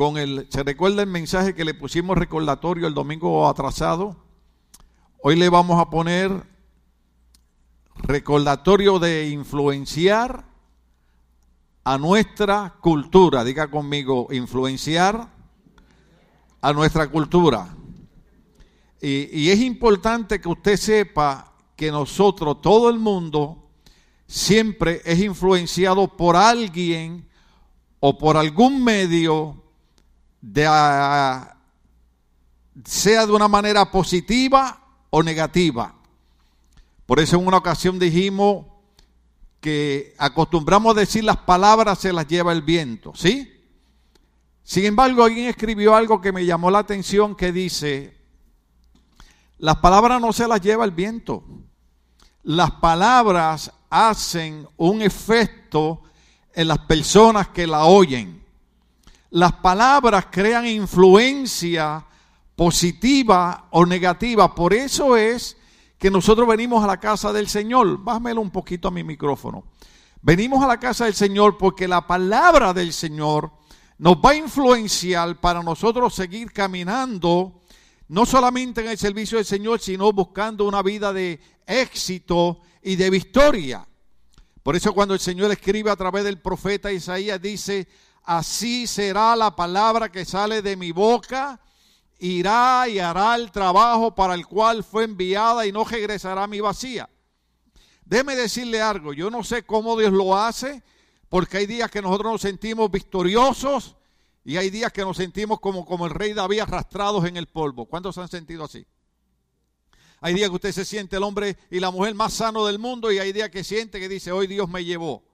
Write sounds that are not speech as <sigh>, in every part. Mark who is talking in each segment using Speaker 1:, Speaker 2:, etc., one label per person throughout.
Speaker 1: con el, ¿se recuerda el mensaje que le pusimos recordatorio el domingo atrasado? Hoy le vamos a poner recordatorio de influenciar a nuestra cultura. Diga conmigo, influenciar a nuestra cultura. Y, y, es importante que usted sepa que nosotros, todo el mundo, siempre es influenciado por alguien o por algún medio, ah, sea de una manera positiva o negativa. Por eso en una ocasión dijimos que acostumbramos a decir las palabras se las lleva el viento, ¿sí? Sin embargo, alguien escribió algo que me llamó la atención que dice, las palabras no se las lleva el viento, las palabras hacen un efecto en las personas que la oyen. Las palabras crean influencia positiva o negativa, por eso es que nosotros venimos a la casa del Señor. Bájamelo un poquito a mi micrófono. Venimos a la casa del Señor porque la palabra del Señor nos va a influenciar para nosotros seguir caminando, no solamente en el servicio del Señor, sino buscando una vida de éxito y de victoria. Por eso cuando el Señor escribe a través del profeta Isaías dice, así será la palabra que sale de mi boca irá y hará el trabajo para el cual fue enviada y no regresará a mi vacía. Déjeme decirle algo, yo no sé cómo Dios lo hace, porque hay días que nosotros nos sentimos victoriosos y hay días que nos sentimos como, como el rey David arrastrados en el polvo. ¿Cuántos han sentido así? Hay días que usted se siente el hombre y la mujer más sano del mundo y hay días que siente que dice, hoy Dios me llevó.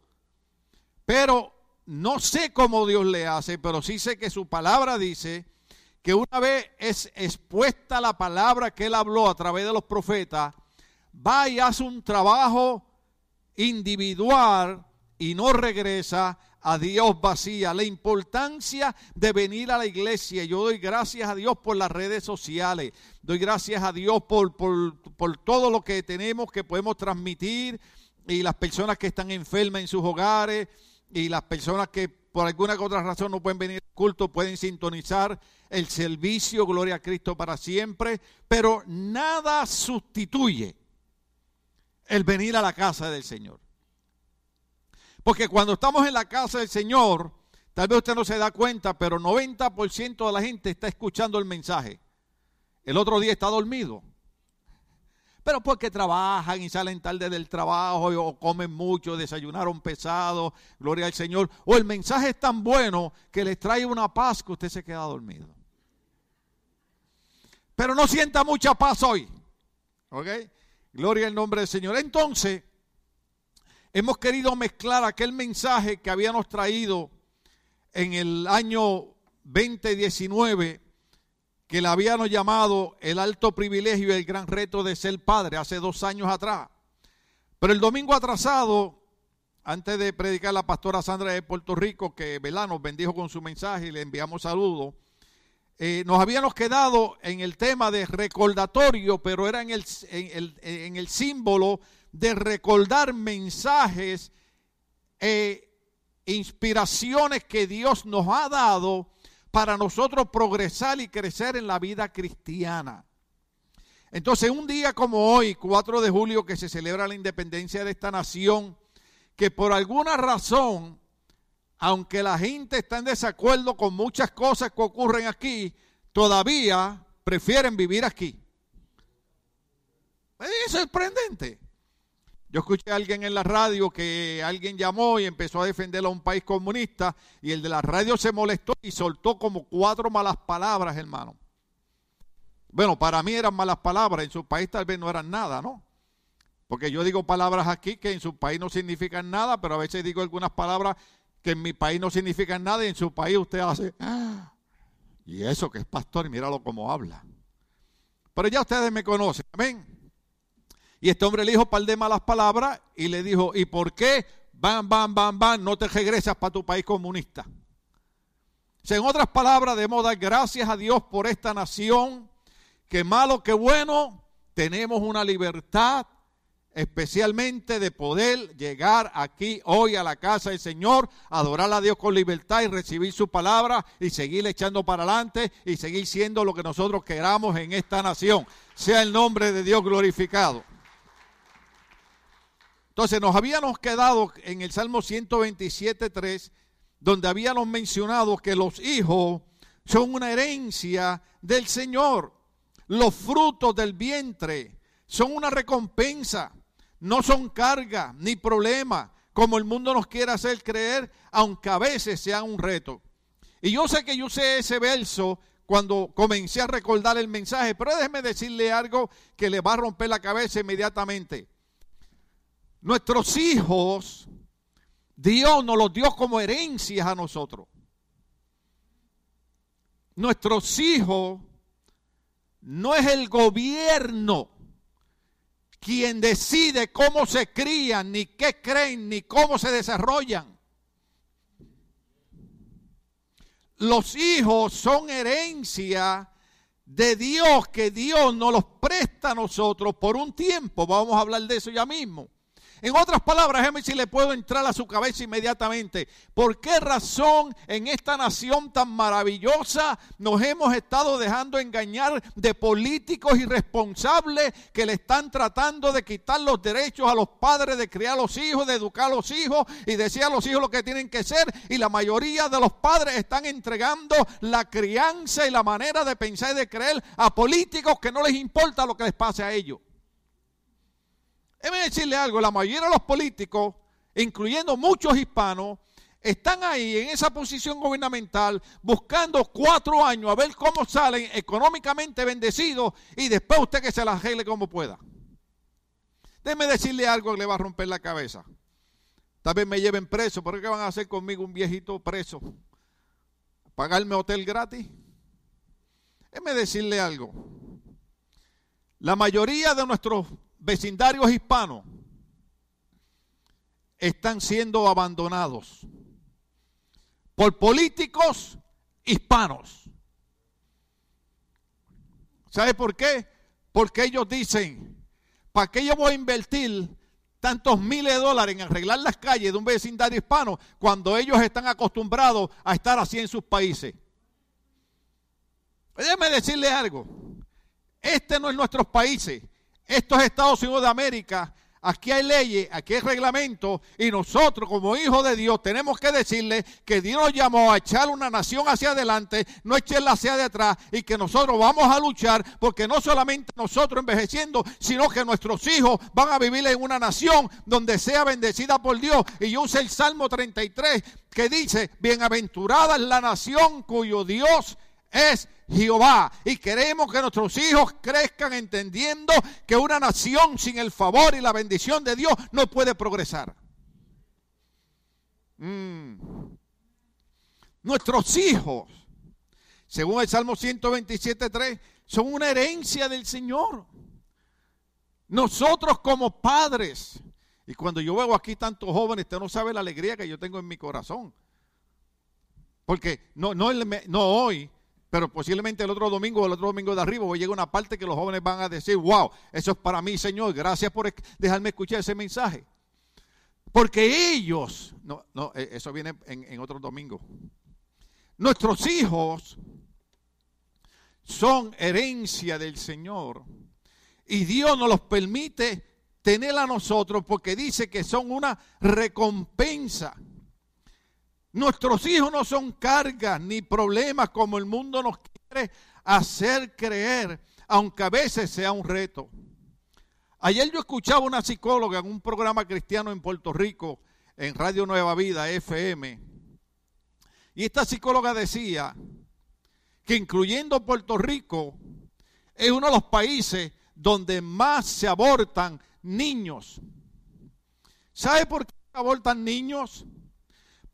Speaker 1: Pero no sé cómo Dios le hace, pero sí sé que su palabra dice que una vez es expuesta la palabra que él habló a través de los profetas, va y hace un trabajo individual y no regresa a Dios vacía. La importancia de venir a la iglesia. Yo doy gracias a Dios por las redes sociales. Doy gracias a Dios por, por, por todo lo que tenemos que podemos transmitir y las personas que están enfermas en sus hogares y las personas que por alguna otra razón no pueden venir al culto, pueden sintonizar el servicio, gloria a Cristo para siempre, pero nada sustituye el venir a la casa del Señor. Porque cuando estamos en la casa del Señor, tal vez usted no se da cuenta, pero 90% de la gente está escuchando el mensaje. El otro día está dormido. Pero porque trabajan y salen tarde del trabajo o comen mucho, desayunaron pesado, gloria al Señor. O el mensaje es tan bueno que les trae una paz que usted se queda dormido pero no sienta mucha paz hoy. ¿Ok? Gloria al nombre del Señor. Entonces, hemos querido mezclar aquel mensaje que habíamos traído en el año 2019, que le habíamos llamado el alto privilegio y el gran reto de ser padre, hace dos años atrás. Pero el domingo atrasado, antes de predicar la pastora Sandra de Puerto Rico, que nos bendijo con su mensaje y le enviamos saludos, eh, nos habíamos quedado en el tema de recordatorio, pero era en el, en el, símbolo de recordar mensajes e inspiraciones que Dios nos ha dado para nosotros progresar y crecer en la vida cristiana. Entonces, un día como hoy, 4 de julio, que se celebra la independencia de esta nación, que por alguna razón aunque la gente está en desacuerdo con muchas cosas que ocurren aquí, todavía prefieren vivir aquí. Es sorprendente. Yo escuché a alguien en la radio que alguien llamó y empezó a defender a un país comunista y el de la radio se molestó y soltó como cuatro malas palabras, hermano. Bueno, para mí eran malas palabras, en su país tal vez no eran nada, ¿no? Porque yo digo palabras aquí que en su país no significan nada, pero a veces digo algunas palabras que en mi país no significan nada y en su país usted hace, ah, y eso que es pastor, míralo cómo habla. Pero ya ustedes me conocen, amén. Y este hombre le dijo un par de malas palabras y le dijo, ¿y por qué? Van, van, van, van, no te regresas para tu país comunista. en otras palabras, debemos dar gracias a Dios por esta nación, que malo que bueno, tenemos una libertad especialmente de poder llegar aquí hoy a la casa del Señor, adorar a Dios con libertad y recibir su palabra y seguir echando para adelante y seguir siendo lo que nosotros queramos en esta nación. Sea el nombre de Dios glorificado. Entonces nos habíamos quedado en el Salmo 127.3, donde habíamos mencionado que los hijos son una herencia del Señor. Los frutos del vientre son una recompensa no son carga ni problema, como el mundo nos quiere hacer creer, aunque a veces sea un reto. Y yo sé que yo usé ese verso cuando comencé a recordar el mensaje, pero déjeme decirle algo que le va a romper la cabeza inmediatamente. Nuestros hijos, Dios nos los dio como herencias a nosotros. Nuestros hijos no es el gobierno quien decide cómo se crían, ni qué creen, ni cómo se desarrollan. Los hijos son herencia de Dios que Dios nos los presta a nosotros por un tiempo. Vamos a hablar de eso ya mismo. En otras palabras, déjeme si le puedo entrar a su cabeza inmediatamente. ¿Por qué razón en esta nación tan maravillosa nos hemos estado dejando engañar de políticos irresponsables que le están tratando de quitar los derechos a los padres de criar a los hijos, de educar a los hijos y decir a los hijos lo que tienen que ser? Y la mayoría de los padres están entregando la crianza y la manera de pensar y de creer a políticos que no les importa lo que les pase a ellos. Déjeme decirle algo, la mayoría de los políticos, incluyendo muchos hispanos, están ahí en esa posición gubernamental buscando cuatro años a ver cómo salen económicamente bendecidos y después usted que se las arregle como pueda. Déjeme decirle algo que le va a romper la cabeza. Tal vez me lleven preso, pero ¿qué van a hacer conmigo un viejito preso? ¿Pagarme hotel gratis? Déjeme decirle algo. La mayoría de nuestros vecindarios hispanos están siendo abandonados por políticos hispanos. ¿Sabe por qué? Porque ellos dicen, ¿para qué yo voy a invertir tantos miles de dólares en arreglar las calles de un vecindario hispano cuando ellos están acostumbrados a estar así en sus países? Déjeme decirle algo. Este no es nuestros países. Esto es Estados Unidos de América. Aquí hay leyes, aquí hay reglamentos y nosotros como hijos de Dios tenemos que decirle que Dios nos llamó a echar una nación hacia adelante, no echarla hacia atrás y que nosotros vamos a luchar porque no solamente nosotros envejeciendo, sino que nuestros hijos van a vivir en una nación donde sea bendecida por Dios. Y yo usé el Salmo 33 que dice, bienaventurada es la nación cuyo Dios es Jehová. Y queremos que nuestros hijos crezcan entendiendo que una nación sin el favor y la bendición de Dios no puede progresar. Mm. Nuestros hijos, según el Salmo 127.3, son una herencia del Señor. Nosotros como padres, y cuando yo veo aquí tantos jóvenes, usted no sabe la alegría que yo tengo en mi corazón. Porque no, no, no hoy, pero posiblemente el otro domingo o el otro domingo de arriba voy a llegar a una parte que los jóvenes van a decir, wow, eso es para mí, Señor, gracias por dejarme escuchar ese mensaje. Porque ellos, no, no, e, eso viene en, en otro domingo. Nuestros hijos son herencia del Señor. Y Dios nos los permite tener a nosotros porque dice que son una recompensa. Nuestros hijos no son cargas ni problemas como el mundo nos quiere hacer creer, aunque a veces sea un reto. Ayer yo escuchaba una psicóloga en un programa cristiano en Puerto Rico, en Radio Nueva Vida, FM, y esta psicóloga decía que incluyendo Puerto Rico, es uno de los países donde más se abortan niños. ¿Sabe por qué abortan niños?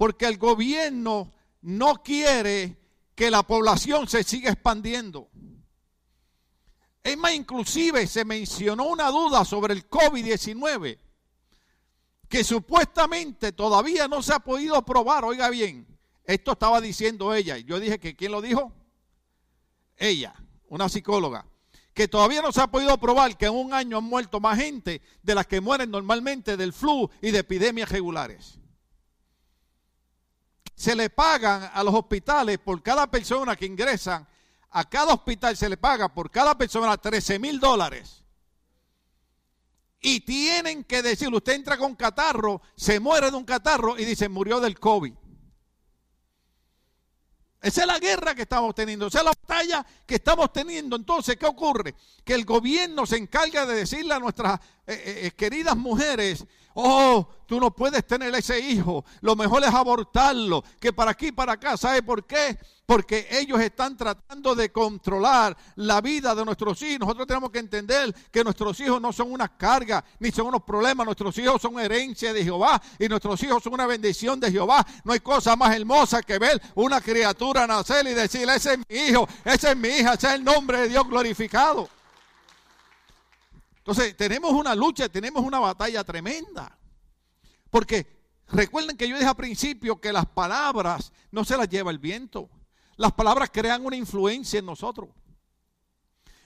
Speaker 1: Porque el gobierno no quiere que la población se siga expandiendo. Es más, inclusive se mencionó una duda sobre el COVID-19, que supuestamente todavía no se ha podido probar. Oiga bien, esto estaba diciendo ella. Yo dije que ¿quién lo dijo? Ella, una psicóloga. que todavía no se ha podido probar que en un año han muerto más gente de las que mueren normalmente del flu y de epidemias regulares. Se le pagan a los hospitales por cada persona que ingresan, a cada hospital se le paga por cada persona 13 mil dólares. Y tienen que decir, usted entra con catarro, se muere de un catarro y dice, murió del COVID. Esa es la guerra que estamos teniendo, esa es la batalla que estamos teniendo. Entonces, ¿qué ocurre? Que el gobierno se encarga de decirle a nuestras eh, eh, eh, queridas mujeres, oh, tú no puedes tener ese hijo, lo mejor es abortarlo, que para aquí, para acá, ¿sabe por qué? Porque ellos están tratando de controlar la vida de nuestros hijos. Nosotros tenemos que entender que nuestros hijos no son una carga, ni son unos problemas, nuestros hijos son herencia de Jehová y nuestros hijos son una bendición de Jehová. No hay cosa más hermosa que ver una criatura nacer y decirle, ese es mi hijo, ese es mi hija, ese es el nombre de Dios glorificado. Entonces, tenemos una lucha, tenemos una batalla tremenda. Porque recuerden que yo dije al principio que las palabras no se las lleva el viento. Las palabras crean una influencia en nosotros.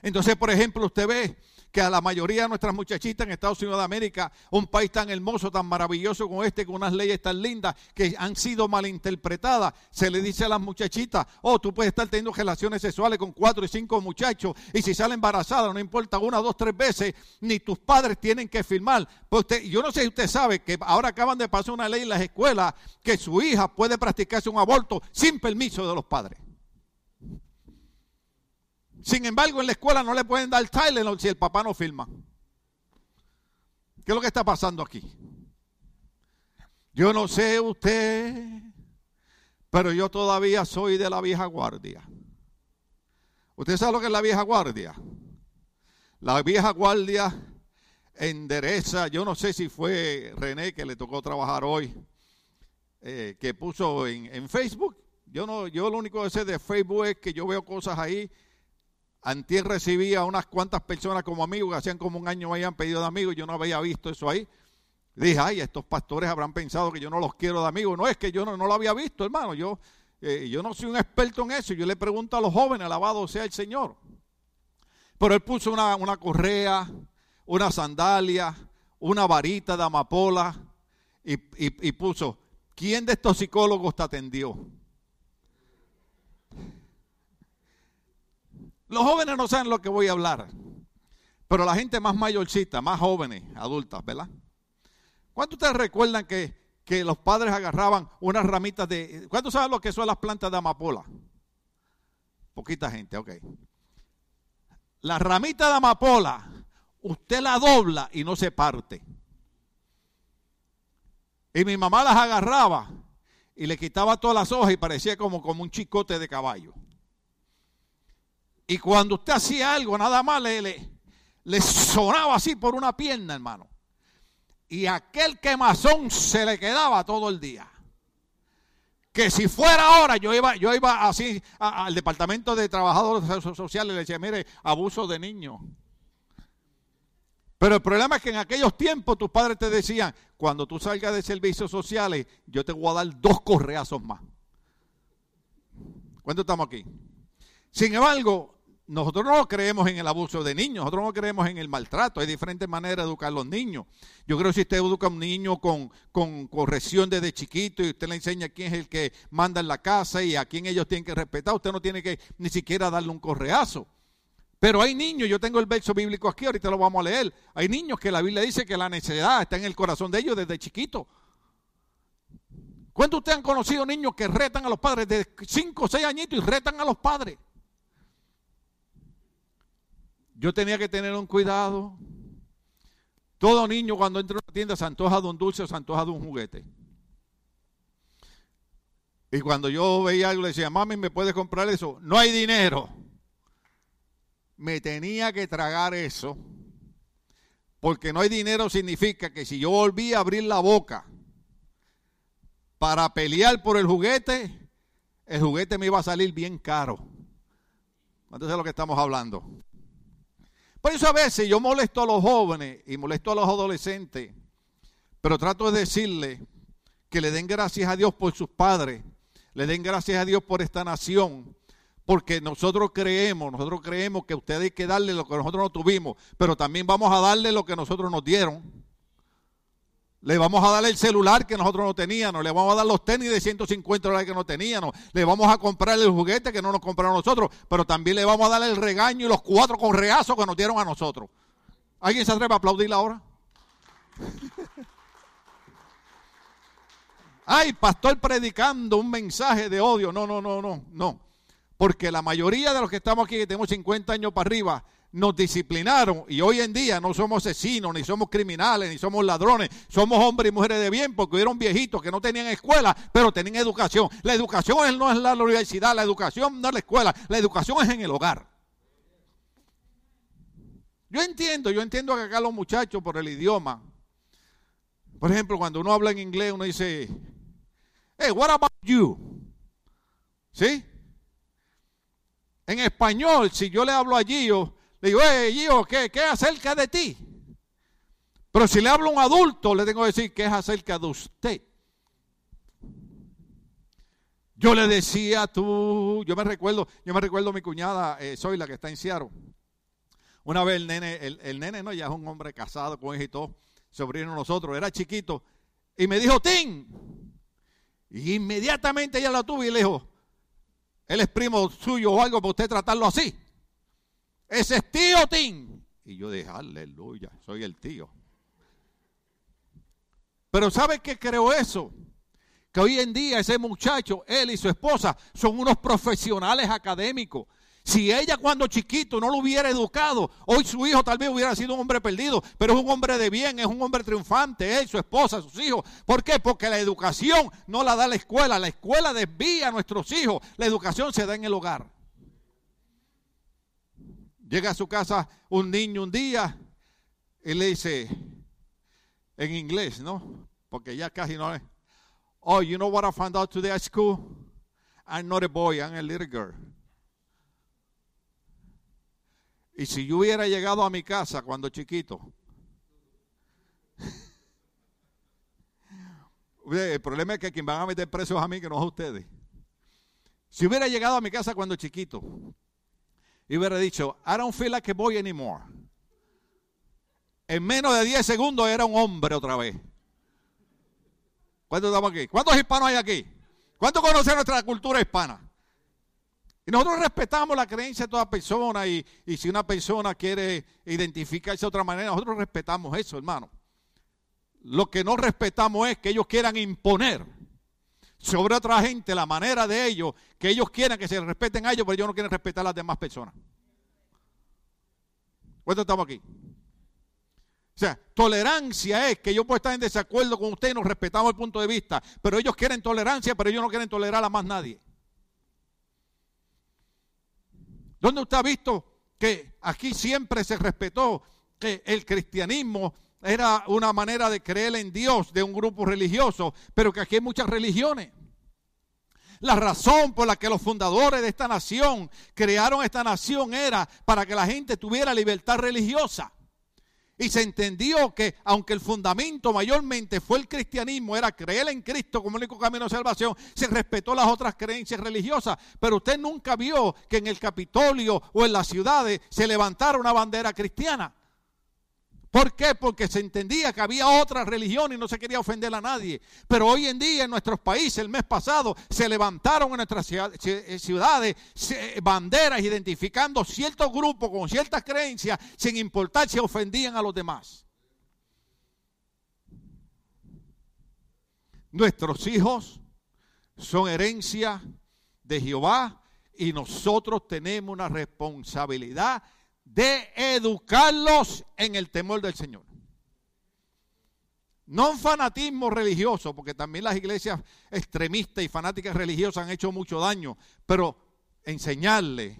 Speaker 1: Entonces, por ejemplo, usted ve que a la mayoría de nuestras muchachitas en Estados Unidos de América, un país tan hermoso, tan maravilloso como este, con unas leyes tan lindas que han sido malinterpretadas, se le dice a las muchachitas, oh, tú puedes estar teniendo relaciones sexuales con cuatro y cinco muchachos y si sale embarazada, no importa una, dos, tres veces, ni tus padres tienen que firmar. Pues yo no sé si usted sabe que ahora acaban de pasar una ley en las escuelas que su hija puede practicarse un aborto sin permiso de los padres. Sin embargo, en la escuela no le pueden dar Tylenol si el papá no firma. ¿Qué es lo que está pasando aquí? Yo no sé usted, pero yo todavía soy de la vieja guardia. ¿Usted sabe lo que es la vieja guardia? La vieja guardia endereza, yo no sé si fue René que le tocó trabajar hoy, eh, que puso en, en, Facebook. Yo no, yo lo único que sé de Facebook es que yo veo cosas ahí Antier recibía unas cuantas personas como amigos, que hacían como un año me habían pedido de amigos, yo no había visto eso ahí. Dije, ay, estos pastores habrán pensado que yo no los quiero de amigos. No, es que yo no, no lo había visto, hermano. Yo, eh, yo no soy un experto en eso. Yo le pregunto a los jóvenes, alabado sea el Señor. Pero él puso una, una correa, una sandalia, una varita de amapola y, y puso, ¿quién de estos psicólogos te atendió? Los jóvenes no saben lo que voy a hablar, pero la gente más mayorcita, más jóvenes, adultas, ¿verdad? ¿Cuántos ustedes recuerdan que, que los padres agarraban unas ramitas de... ¿Cuántos saben lo que son las plantas de amapola? Poquita gente, ok. La ramita de amapola, usted la dobla y no se parte. Y mi mamá las agarraba y le quitaba todas las hojas y parecía como, como un chicote de caballo. Y cuando usted hacía algo, nada más le, le, sonaba así por una pierna, hermano. Y aquel quemazón se le quedaba todo el día. Que si fuera ahora, yo iba, yo iba así al departamento de trabajadores sociales y le decía, mire, abuso de niños. Pero el problema es que en aquellos tiempos tus padres te decían, cuando tú salgas de servicios sociales, yo te voy a dar dos correazos más. ¿Cuánto estamos aquí? Sin embargo, nosotros no creemos en el abuso de niños, nosotros no creemos en el maltrato. Hay diferentes maneras de educar a los niños. Yo creo que si usted educa a un niño con, con corrección desde chiquito y usted le enseña quién es el que manda en la casa y a quién ellos tienen que respetar, usted no tiene que ni siquiera darle un correazo. Pero hay niños, yo tengo el verso bíblico aquí, ahorita lo vamos a leer. Hay niños que la Biblia dice que la necesidad está en el corazón de ellos desde chiquito. ¿Cuántos de ustedes han conocido niños que retan a los padres de 5 o 6 añitos y retan a los padres? Yo tenía que tener un cuidado. Todo niño cuando entra a una tienda se antoja de un dulce o se antoja de un juguete. Y cuando yo veía algo le decía, mami, ¿me puedes comprar eso? No hay dinero. Me tenía que tragar eso. Porque no hay dinero significa que si yo volvía a abrir la boca para pelear por el juguete, el juguete me iba a salir bien caro. Entonces es lo que estamos hablando. Por eso a veces yo molesto a los jóvenes y molesto a los adolescentes, pero trato de decirles que le den gracias a Dios por sus padres, le den gracias a Dios por esta nación, Porque nosotros creemos, nosotros creemos que ustedes hay que darle lo que nosotros no tuvimos, pero también vamos a darle lo que nosotros nos dieron. Le vamos a dar el celular que nosotros no teníamos, le vamos a dar los tenis de 150 dólares que no teníamos, le vamos a comprar el juguete que no nos compraron nosotros, pero también le vamos a dar el regaño y los cuatro correazos que nos dieron a nosotros. ¿Alguien se atreve a aplaudir ahora? <laughs> Ay, pastor predicando un mensaje de odio. No, no, no, no, no. Porque la mayoría de los que estamos aquí, que tenemos 50 años para arriba, nos disciplinaron y hoy en día no somos asesinos, ni somos criminales, ni somos ladrones, somos hombres y mujeres de bien porque hubieron viejitos que no tenían escuela, pero tenían educación. La educación no es la universidad, la educación no es la escuela, la educación es en el hogar. Yo entiendo, yo entiendo que acá los muchachos por el idioma, por ejemplo, cuando uno habla en inglés, uno dice, hey, what about you? ¿Sí? En español, si yo le hablo a Gio, le digo, hey, Gio, ¿qué, ¿qué es acerca de ti? Pero si le hablo a un adulto, le tengo que decir que es acerca de usted. Yo le decía tú, yo me recuerdo, yo me recuerdo a mi cuñada, eh, soy la que está en Seattle. Una vez el nene, el, nene no, ya es un hombre casado con hijos y todo, sobrino nosotros, era chiquito, y me dijo, Tim. Y inmediatamente ella lo tuvo y le dijo, él es primo suyo o algo para usted tratarlo así. Ese es tío Tim. Y yo dije, aleluya, soy el tío. Pero ¿sabe qué creo eso? Que hoy en día ese muchacho, él y su esposa, son unos profesionales académicos. Si ella cuando chiquito no lo hubiera educado, hoy su hijo tal vez hubiera sido un hombre perdido, pero es un hombre de bien, es un hombre triunfante, él, su esposa, sus hijos. ¿Por qué? Porque la educación no la da la escuela, la escuela desvía a nuestros hijos, la educación se da en el hogar. Llega a su casa un niño un día y le dice, en inglés, ¿no? Porque ya casi no es. Oh, you know what I found out today at school? I'm not a boy, I'm a little girl. Y si yo hubiera llegado a mi casa cuando chiquito, <laughs> el problema es que quien van a meter presos a mí, que no a ustedes. Si hubiera llegado a mi casa cuando chiquito y hubiera dicho, I don't feel like a boy anymore. En menos de 10 segundos era un hombre otra vez. ¿Cuántos estamos aquí? ¿Cuántos hispanos hay aquí? ¿Cuántos conocen nuestra cultura hispana? Y nosotros respetamos la creencia de toda persona y, si una persona quiere identificarse de otra manera, nosotros respetamos eso, hermano. Lo que no respetamos es que ellos quieran imponer sobre otra gente la manera de ellos, que ellos quieran que se respeten a ellos, pero ellos no quieren respetar a las demás personas. ¿Cuántos estamos aquí? O sea, tolerancia es que yo puedo estar en desacuerdo con usted y nos respetamos el punto de vista, pero ellos quieren tolerancia, pero ellos no quieren tolerar a más nadie. ¿Dónde usted ha visto que aquí siempre se respetó que el cristianismo era una manera de creer en Dios de un grupo religioso, pero que aquí hay muchas religiones? La razón por la que los fundadores de esta nación crearon esta nación era para que la gente tuviera libertad religiosa. Y se entendió que aunque el fundamento mayormente fue el cristianismo, era creer en Cristo como único camino de salvación, se respetó las otras creencias religiosas. Pero usted nunca vio que en el Capitolio o en las ciudades se levantara una bandera cristiana. ¿Por qué? Porque se entendía que había otra religión y no se quería ofender a nadie. Pero hoy en día en nuestros países, el mes pasado, se levantaron en nuestras eh, ciudades banderas identificando ciertos grupos con ciertas creencias sin importar si ofendían a los demás. Nuestros hijos son herencia de Jehová y nosotros tenemos una responsabilidad de educarlos en el temor del Señor. No un fanatismo religioso, porque también las iglesias extremistas y fanáticas religiosas han hecho mucho daño, pero enseñarle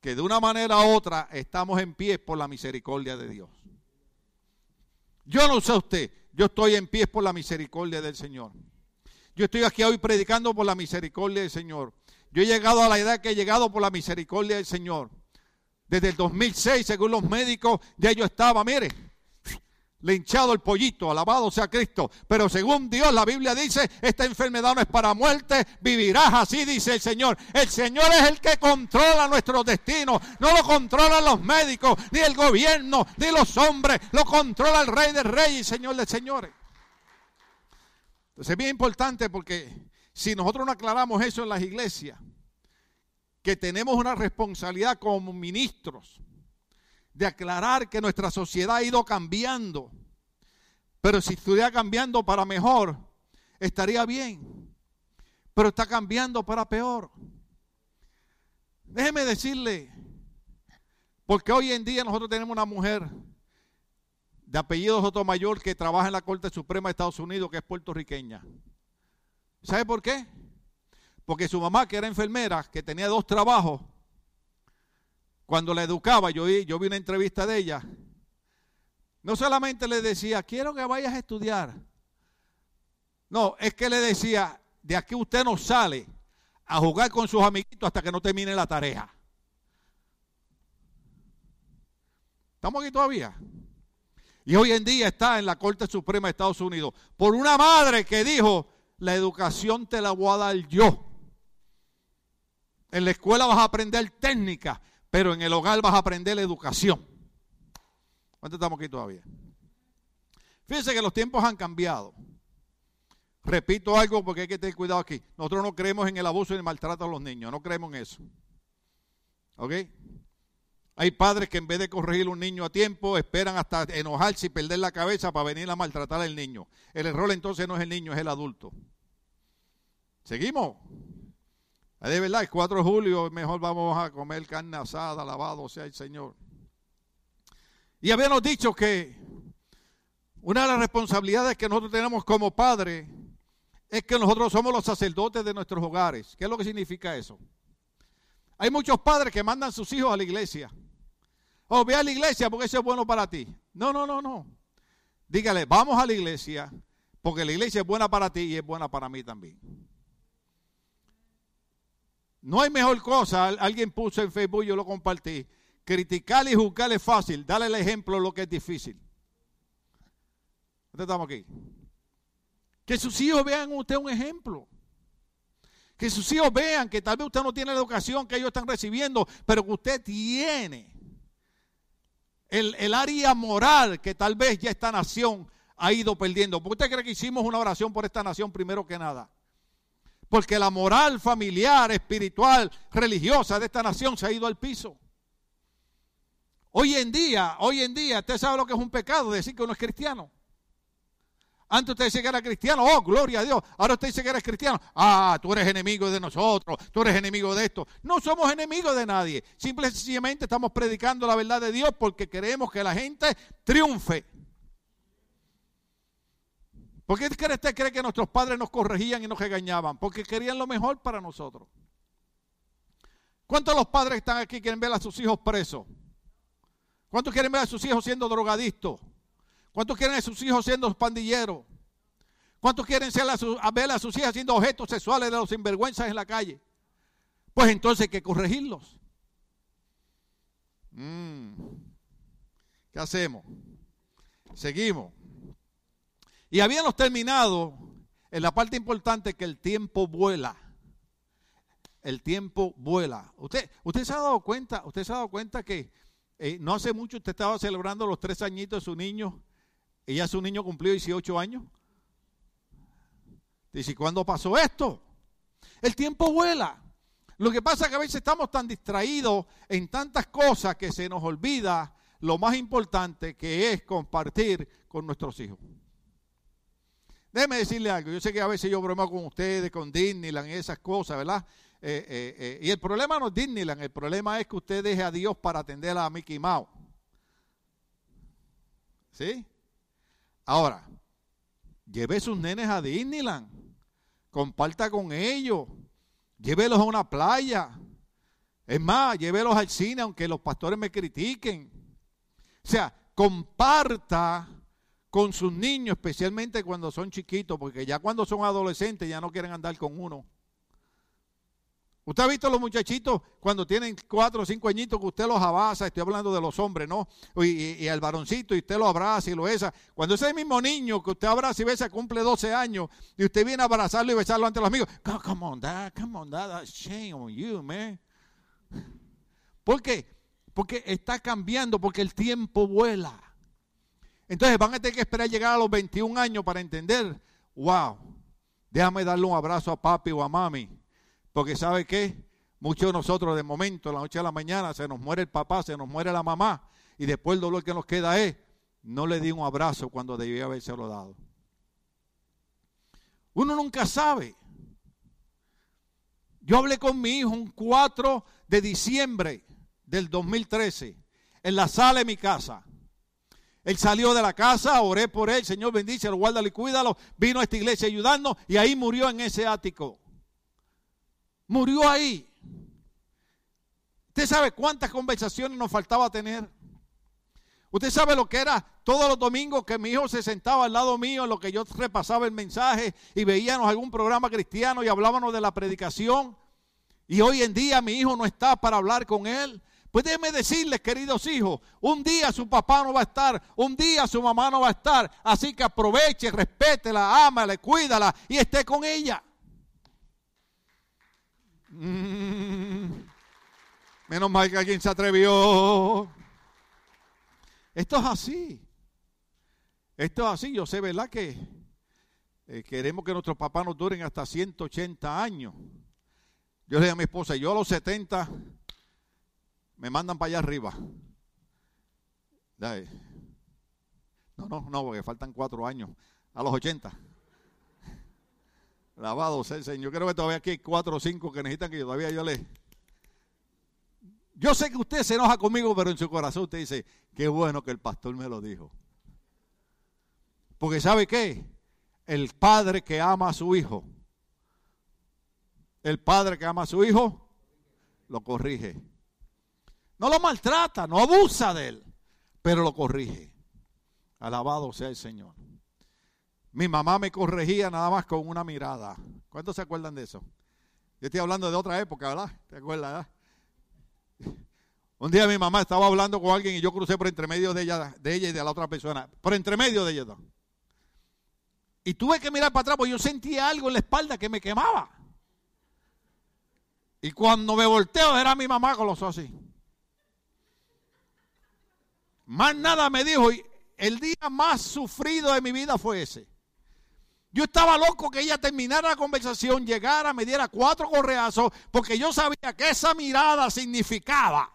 Speaker 1: que de una manera u otra estamos en pie por la misericordia de Dios. Yo no sé usted, yo estoy en pie por la misericordia del Señor. Yo estoy aquí hoy predicando por la misericordia del Señor. Yo he llegado a la edad que he llegado por la misericordia del Señor. Desde el 2006, según los médicos, ya yo estaba, mire, Le hinchado el pollito, alabado sea Cristo. Pero según Dios, la Biblia dice, esta enfermedad no es para muerte, vivirás así, dice el Señor. El Señor es el que controla nuestro destino. No lo controlan los médicos, ni el gobierno, ni los hombres. Lo controla el Rey de Reyes y Señor de Señores. Entonces es bien importante porque si nosotros no aclaramos eso en las iglesias, que tenemos una responsabilidad como ministros de aclarar que nuestra sociedad ha ido cambiando. Pero si estuviera cambiando para mejor, estaría bien. Pero está cambiando para peor. Déjeme decirle, porque hoy en día nosotros tenemos una mujer de apellido Sotomayor que trabaja en la Corte Suprema de Estados Unidos, que es puertorriqueña. ¿Sabe por qué? Porque su mamá, que era enfermera, que tenía dos trabajos, cuando la educaba, yo vi, yo vi una entrevista de ella, no solamente le decía, quiero que vayas a estudiar. No, es que le decía, de aquí usted no sale a jugar con sus amiguitos hasta que no termine la tarea. ¿Estamos aquí todavía? Y hoy en día está en la Corte Suprema de Estados Unidos por una madre que dijo, la educación te la voy a dar yo. En la escuela vas a aprender técnica, pero en el hogar vas a aprender la educación. ¿Cuánto estamos aquí todavía? Fíjense que los tiempos han cambiado. Repito algo porque hay que tener cuidado aquí. Nosotros no creemos en el abuso y el maltrato a los niños, no creemos en eso. ¿Ok? Hay padres que en vez de corregir un niño a tiempo, esperan hasta enojarse y perder la cabeza para venir a maltratar al niño. El error entonces no es el niño, es el adulto. ¿Seguimos? De verdad, el 4 de julio mejor vamos a comer carne asada, alabado sea el Señor. Y habíamos dicho que una de las responsabilidades que nosotros tenemos como padres es que nosotros somos los sacerdotes de nuestros hogares. ¿Qué es lo que significa eso? Hay muchos padres que mandan sus hijos a la iglesia. Oh, ve a la iglesia porque eso es bueno para ti. No, no, no, no. Dígale, vamos a la iglesia porque la iglesia es buena para ti y es buena para mí también. No hay mejor cosa, alguien puso en Facebook, yo lo compartí. Criticar y juzgar es fácil, dale el ejemplo de lo que es difícil. Estamos aquí. Que sus hijos vean usted un ejemplo. Que sus hijos vean que tal vez usted no tiene la educación que ellos están recibiendo, pero que usted tiene el, el área moral que tal vez ya esta nación ha ido perdiendo. ¿Por usted cree que hicimos una oración por esta nación primero que nada? Porque la moral familiar, espiritual, religiosa de esta nación se ha ido al piso. Hoy en día, hoy en día, usted sabe lo que es un pecado, decir que uno es cristiano. Antes usted decía que era cristiano, oh, gloria a Dios. Ahora usted dice que eres cristiano, ah, tú eres enemigo de nosotros, tú eres enemigo de esto. No somos enemigos de nadie. Simple y sencillamente estamos predicando la verdad de Dios porque queremos que la gente triunfe. ¿Por qué usted cree que nuestros padres nos corregían y nos regañaban? Porque querían lo mejor para nosotros. ¿Cuántos los padres están aquí quieren ver a sus hijos presos? ¿Cuántos quieren ver a sus hijos siendo drogadictos? ¿Cuántos quieren a sus hijos siendo pandilleros? ¿Cuántos quieren ver a sus hijas siendo objetos sexuales de los sinvergüenzas en la calle? Pues entonces hay que corregirlos. Mm. ¿Qué hacemos? Seguimos. Y habíamos terminado en la parte importante que el tiempo vuela. El tiempo vuela. Usted, usted se ha dado cuenta, usted se ha dado cuenta que eh, no hace mucho usted estaba celebrando los tres añitos de su niño y ya su niño cumplió 18 años. Dice, ¿cuándo pasó esto? El tiempo vuela. Lo que pasa es que a veces estamos tan distraídos en tantas cosas que se nos olvida lo más importante que es compartir con nuestros hijos. Déjeme decirle algo, yo sé que a veces yo bromeo con ustedes, con Disneyland y esas cosas, ¿verdad? Eh, eh, eh, y el problema no es Disneyland, el problema es que usted deje a Dios para atender a Mickey Mouse. ¿Sí? Ahora, lleve sus nenes a Disneyland, comparta con ellos, llévelos a una playa. Es más, llévelos al cine aunque los pastores me critiquen. O sea, comparta con sus niños, especialmente cuando son chiquitos, porque ya cuando son adolescentes ya no quieren andar con uno. Usted ha visto los muchachitos cuando tienen cuatro o cinco añitos que usted los abraza, estoy hablando de los hombres, ¿no? Y, el varoncito y usted lo abraza y lo besa. Cuando ese mismo niño que usted abraza y besa cumple 12 años y usted viene a abrazarlo y besarlo ante los amigos, come on, dad, come on, dad, shame on you, man. ¿Por qué? Porque está cambiando, porque el tiempo vuela. Entonces van a tener que esperar llegar a los 21 años para entender, wow, déjame darle un abrazo a papi o a mami porque ¿sabe qué? Muchos de nosotros de momento, la noche a la mañana, se nos muere el papá, se nos muere la mamá, y después el dolor que nos queda es, no le di un abrazo cuando debía habérselo dado. Uno nunca sabe. Yo hablé con mi hijo un 4 de diciembre del 2013 en la sala de mi casa. Él salió de la casa, oré por él, Señor bendícelo, guárdalo y cuídalo. Vino a esta iglesia ayudando y ahí murió en ese ático. Murió ahí. ¿Usted sabe cuántas conversaciones nos faltaba tener? Usted sabe lo que era todos los domingos que mi hijo se sentaba al lado mío en lo que yo repasaba el mensaje y veíamos algún programa cristiano y hablábamos de la predicación. Y hoy en día mi hijo no está para hablar con él. Pues déjeme decirles, queridos hijos, un día su papá no va a estar, un día su mamá no va a estar. Así que aproveche, respétela, ámale, cuídala y esté con ella. Mm. menos mal que alguien se atrevió. Esto es así. Esto es así. Yo sé, ¿verdad? Que eh, queremos que nuestros papás nos duren hasta 180 años. Yo le dije a mi esposa, yo a los 70 me mandan para allá arriba. No, no, no, porque faltan cuatro años. A los 80. Lavado sea el Señor. Yo creo que todavía aquí hay cuatro o cinco que necesitan que yo todavía yo le. Yo sé que usted se enoja conmigo, pero en su corazón usted dice, qué bueno que el pastor me lo dijo. Porque ¿sabe qué? El padre que ama a su hijo, el padre que ama a su hijo, lo corrige. No lo maltrata, no abusa de él, pero lo corrige. Alabado sea el Señor. Mi mamá me corregía nada más con una mirada. ¿Cuántos se acuerdan de eso? Yo estoy hablando de otra época, ¿verdad? ¿Te acuerdas? Un día mi mamá estaba hablando con alguien y yo crucé por entre medio de ella, de ella y de la otra persona. Por entre medio de ella. Y tuve que mirar para atrás porque yo sentía algo en la espalda que me quemaba. Y cuando me volteo era mi mamá con los ojos así. Más nada me dijo y el día más sufrido de mi vida fue ese. Yo estaba loco que ella terminara la conversación, llegara, me diera cuatro correazos, porque yo sabía que esa mirada significaba.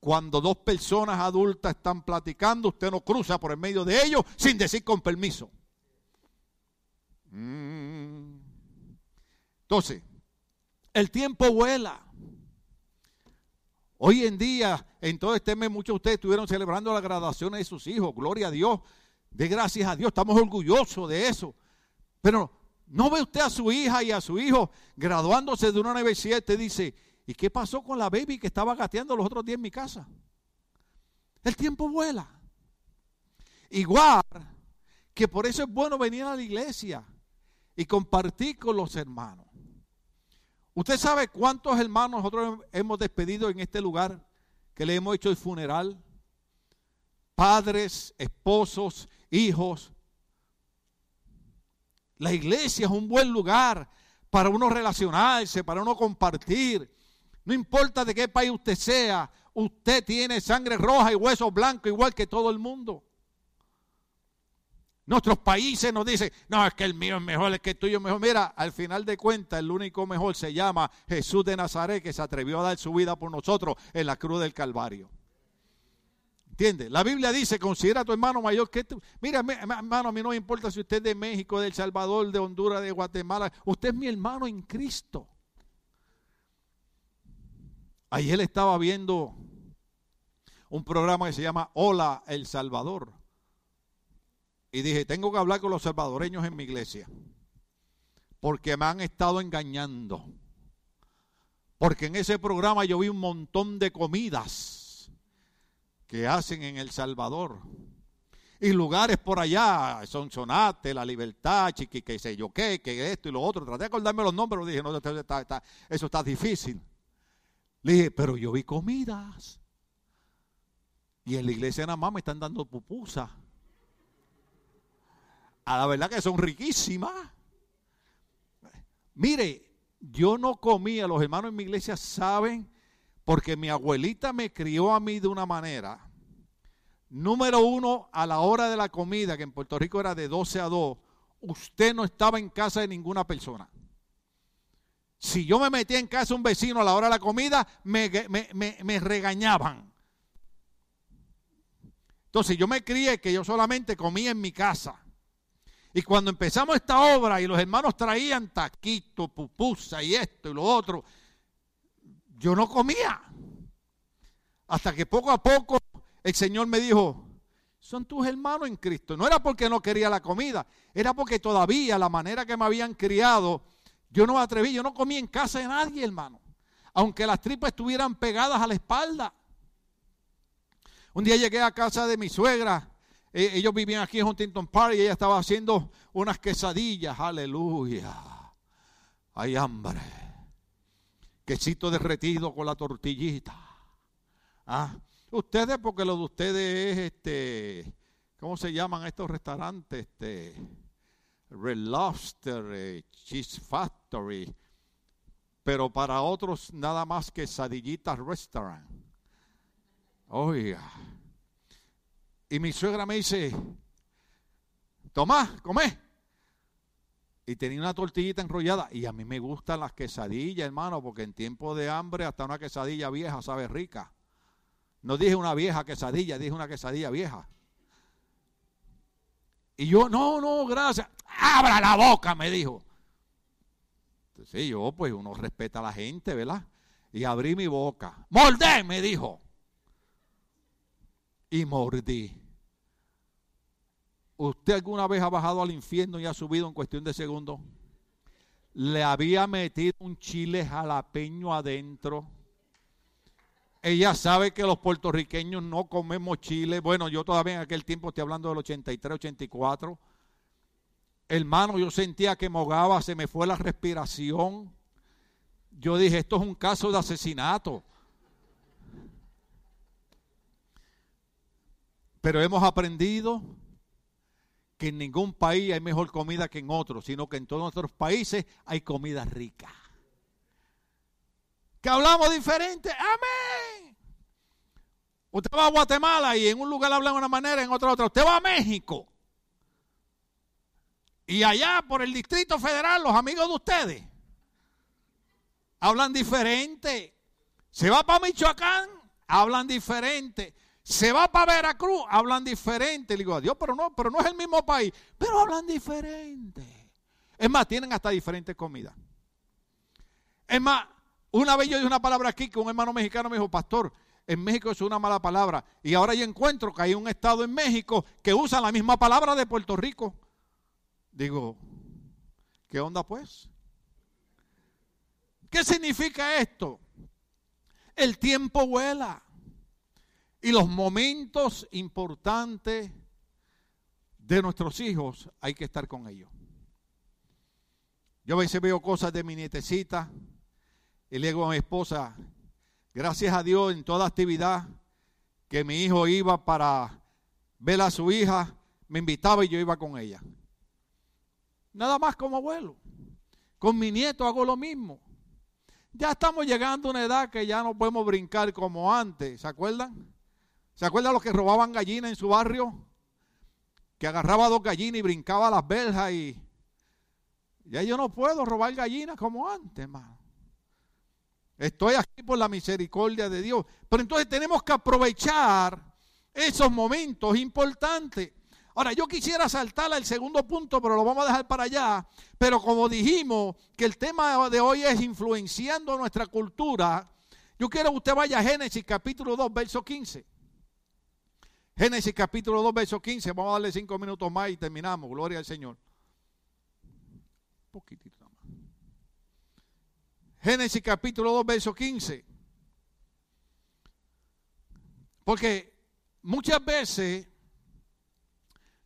Speaker 1: Cuando dos personas adultas están platicando, usted no cruza por el medio de ellos sin decir con permiso. Mm. Entonces, el tiempo vuela. Hoy en día, en todo este mes, muchos de ustedes estuvieron celebrando las graduaciones de sus hijos. Gloria a Dios. De gracias a Dios, estamos orgullosos de eso. Pero no ve usted a su hija y a su hijo graduándose de una universidad y te dice, ¿y qué pasó con la baby que estaba gateando los otros días en mi casa? El tiempo vuela. Igual que por eso es bueno venir a la iglesia y compartir con los hermanos. ¿Usted sabe cuántos hermanos nosotros hemos despedido en este lugar que le hemos hecho el funeral? Padres, esposos, hijos. La iglesia es un buen lugar para uno relacionarse, para uno compartir. No importa de qué país usted sea, usted tiene sangre roja y huesos blancos igual que todo el mundo. Nuestros países nos dicen, no, es que el mío es mejor, es que el tuyo es mejor. Mira, al final de cuentas, el único mejor se llama Jesús de Nazaret, que se atrevió a dar su vida por nosotros en la cruz del Calvario. ¿Entiendes? La Biblia dice, considera a tu hermano mayor que tú. Mira, hermano, a mí no me importa si usted es de México, de El Salvador, de Honduras, de Guatemala. Usted es mi hermano en Cristo. Él estaba viendo un programa que se llama Hola El Salvador. Y dije, tengo que hablar con los salvadoreños en mi iglesia. Porque me han estado engañando. Porque en ese programa yo vi un montón de comidas que hacen en El Salvador. y lugares por allá, son Sonate, La Libertad, Chiqui, qué sé yo qué, que esto y lo otro. Traté de acordarme los nombres, dije, no, eso está difícil. Le dije, pero yo vi comidas. Y en la iglesia nada más me están dando pupusas. A la verdad que son riquísimas. Mire, yo no comía, los hermanos en mi iglesia saben, porque mi abuelita me crió a mí de una manera Número uno, a la hora de la comida, que en Puerto Rico era de 12 a 2, usted no estaba en casa de ninguna persona. Si yo me metía en casa de un vecino a la hora de la comida, me, me regañaban. Entonces yo me crié que yo solamente comía en mi casa. Y cuando empezamos esta obra y los hermanos traían taquito, pupusa y esto y lo otro, yo no comía. Hasta que poco a poco el Señor me dijo, son tus hermanos en Cristo. No era porque no quería la comida, era porque todavía la manera que me habían criado, yo no me atreví, yo no comía en casa de nadie, hermano. Aunque las tripas estuvieran pegadas a la espalda. Un día llegué a casa de mi suegra. Eh, ellos vivían aquí en Huntington Park y ella estaba haciendo unas quesadillas. Aleluya. Hay hambre. Quesito derretido con la tortillita. Ah, Ustedes, porque lo de ustedes es este, ¿cómo se llaman estos restaurantes? Este, Red Lobster, eh, Cheese Factory, pero para otros nada más que Sadillitas Restaurant. Oiga. Y mi suegra me dice, Tomás, come. Y tenía una tortillita enrollada. Y a mí me gustan las quesadillas, hermano, porque en tiempo de hambre hasta una quesadilla vieja sabe rica. No dije una vieja quesadilla, dije una quesadilla vieja. Y yo, no, no, gracias. Abra la boca, me dijo. Sí, yo, pues uno respeta a la gente, ¿verdad? Y abrí mi boca. Mordé, me dijo. Y mordí. ¿Usted alguna vez ha bajado al infierno y ha subido en cuestión de segundos? Le había metido un chile jalapeño adentro ella sabe que los puertorriqueños no comemos chile. Bueno, yo todavía en aquel tiempo estoy hablando del 83, 84. Hermano, yo sentía que mogaba, se me fue la respiración. Yo dije, esto es un caso de asesinato. Pero hemos aprendido que en ningún país hay mejor comida que en otro, sino que en todos nuestros países hay comida rica que hablamos diferente. Amén. Usted va a Guatemala y en un lugar habla de una manera, en otro otra. Usted va a México. Y allá por el Distrito Federal, los amigos de ustedes hablan diferente. Se va para Michoacán, hablan diferente. Se va para Veracruz, hablan diferente. Le digo, adiós, pero no, pero no es el mismo país. Pero hablan diferente. Es más, tienen hasta diferentes comidas. Es más, una vez yo dije una palabra aquí que un hermano mexicano me dijo, pastor, en México es una mala palabra. Y ahora yo encuentro que hay un estado en México que usa la misma palabra de Puerto Rico. Digo, ¿qué onda pues? ¿Qué significa esto? El tiempo vuela. Y los momentos importantes de nuestros hijos hay que estar con ellos. Yo a veces veo cosas de mi nietecita y le digo a mi esposa, gracias a Dios en toda actividad que mi hijo iba para ver a su hija, me invitaba y yo iba con ella. Nada más como abuelo. Con mi nieto hago lo mismo. Ya estamos llegando a una edad que ya no podemos brincar como antes, ¿se acuerdan? ¿Se acuerdan los que robaban gallinas en su barrio? Que agarraba dos gallinas y brincaba las verjas y... Ya yo no puedo robar gallinas como antes, hermano. Estoy aquí por la misericordia de Dios. Pero entonces tenemos que aprovechar esos momentos importantes. Ahora, yo quisiera saltar al segundo punto, pero lo vamos a dejar para allá. Pero como dijimos que el tema de hoy es influenciando nuestra cultura, yo quiero que usted vaya a Génesis capítulo 2, verso 15. Génesis capítulo 2, verso 15. Vamos a darle cinco minutos más y terminamos. Gloria al Señor. Un poquitito. Génesis capítulo 2, verso 15. Porque muchas veces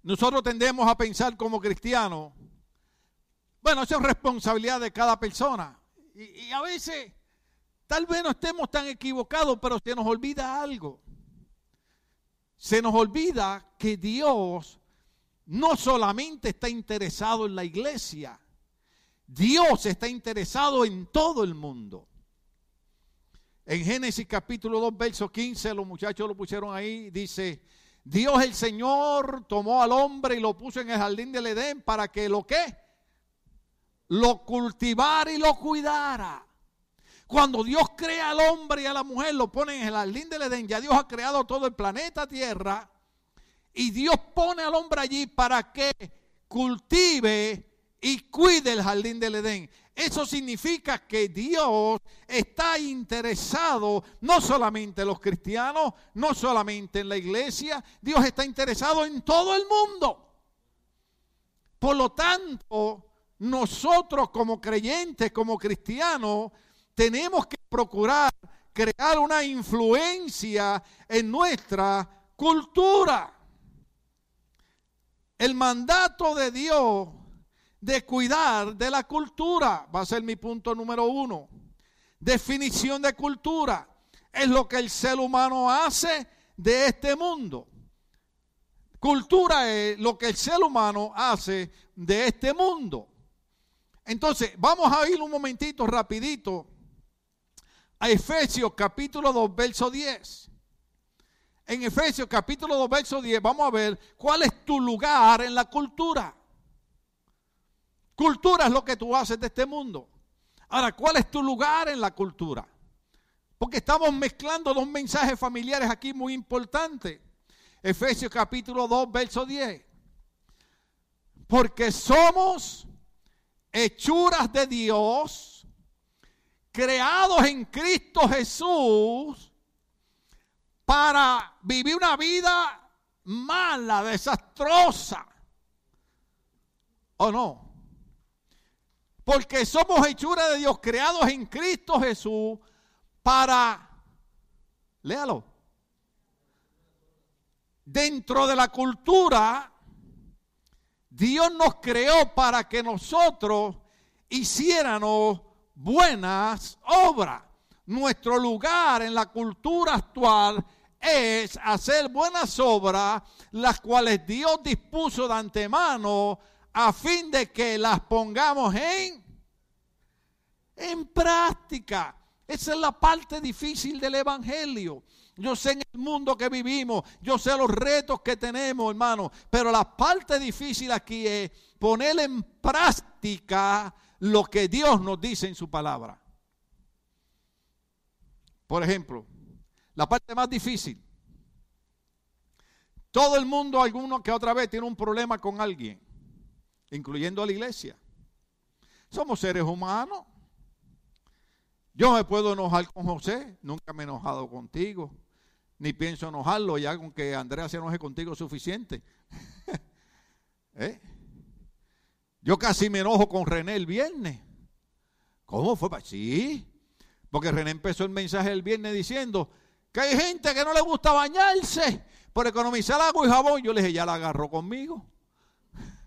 Speaker 1: nosotros tendemos a pensar como cristianos, bueno, eso es responsabilidad de cada persona. Y, y, a veces, tal vez no estemos tan equivocados, pero se nos olvida algo. Se nos olvida que Dios no solamente está interesado en la iglesia, Dios está interesado en todo el mundo. En Génesis capítulo 2, verso 15, los muchachos lo pusieron ahí, dice, Dios el Señor tomó al hombre y lo puso en el jardín del Edén para que lo que lo cultivara y lo cuidara. Cuando Dios crea al hombre y a la mujer, lo pone en el jardín del Edén, ya Dios ha creado todo el planeta Tierra y Dios pone al hombre allí para que cultive y cuide el jardín del Edén. Eso significa que Dios está interesado no solamente en los cristianos, no solamente en la iglesia, Dios está interesado en todo el mundo. Por lo tanto, nosotros como creyentes, como cristianos, tenemos que procurar crear una influencia en nuestra cultura. El mandato de Dios de cuidar de la cultura. Va a ser mi punto número uno. Definición de cultura. Es lo que el ser humano hace de este mundo. Cultura es lo que el ser humano hace de este mundo. Entonces, vamos a ir un momentito rapidito a Efesios capítulo 2, verso 10. En Efesios capítulo 2, verso 10, vamos a ver cuál es tu lugar en la cultura. Cultura es lo que tú haces de este mundo. Ahora, ¿cuál es tu lugar en la cultura? Porque estamos mezclando dos mensajes familiares aquí muy importantes. Efesios capítulo 2, verso 10. Porque somos hechuras de Dios, creados en Cristo Jesús, para vivir una vida mala, desastrosa. ¿O no? Porque somos hechura de Dios, creados en Cristo Jesús para, léalo, dentro de la cultura, Dios nos creó para que nosotros hiciéramos buenas obras. Nuestro lugar en la cultura actual es hacer buenas obras, las cuales Dios dispuso de antemano a fin de que las pongamos en, en práctica. Esa es la parte difícil del Evangelio. Yo sé en el mundo que vivimos, yo sé los retos que tenemos, hermano, pero la parte difícil aquí es poner en práctica lo que Dios nos dice en su palabra. Por ejemplo, la parte más difícil. Todo el mundo, alguno que otra vez tiene un problema con alguien incluyendo a la iglesia. Somos seres humanos. Yo me puedo enojar con José, nunca me he enojado contigo, ni pienso enojarlo, ya con que Andrea se enoje contigo es suficiente. <laughs> ¿Eh? Yo casi me enojo con René el viernes. ¿Cómo fue? Sí, porque René empezó el mensaje el viernes diciendo que hay gente que no le gusta bañarse por economizar agua y jabón. Yo le dije, ya la agarró conmigo. <laughs>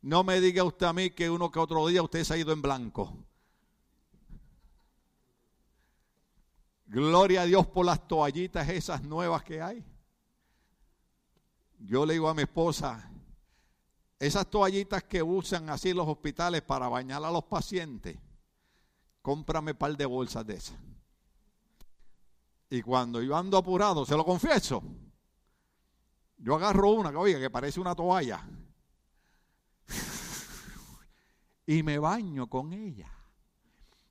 Speaker 1: No me diga usted a mí que uno que otro día usted se ha ido en blanco. Gloria a Dios por las toallitas esas nuevas que hay. Yo le digo a mi esposa, esas toallitas que usan así los hospitales para bañar a los pacientes, cómprame un par de bolsas de esas. Y cuando yo ando apurado, se lo confieso, yo agarro una que, oiga, que parece una toalla <laughs> y me baño con ella.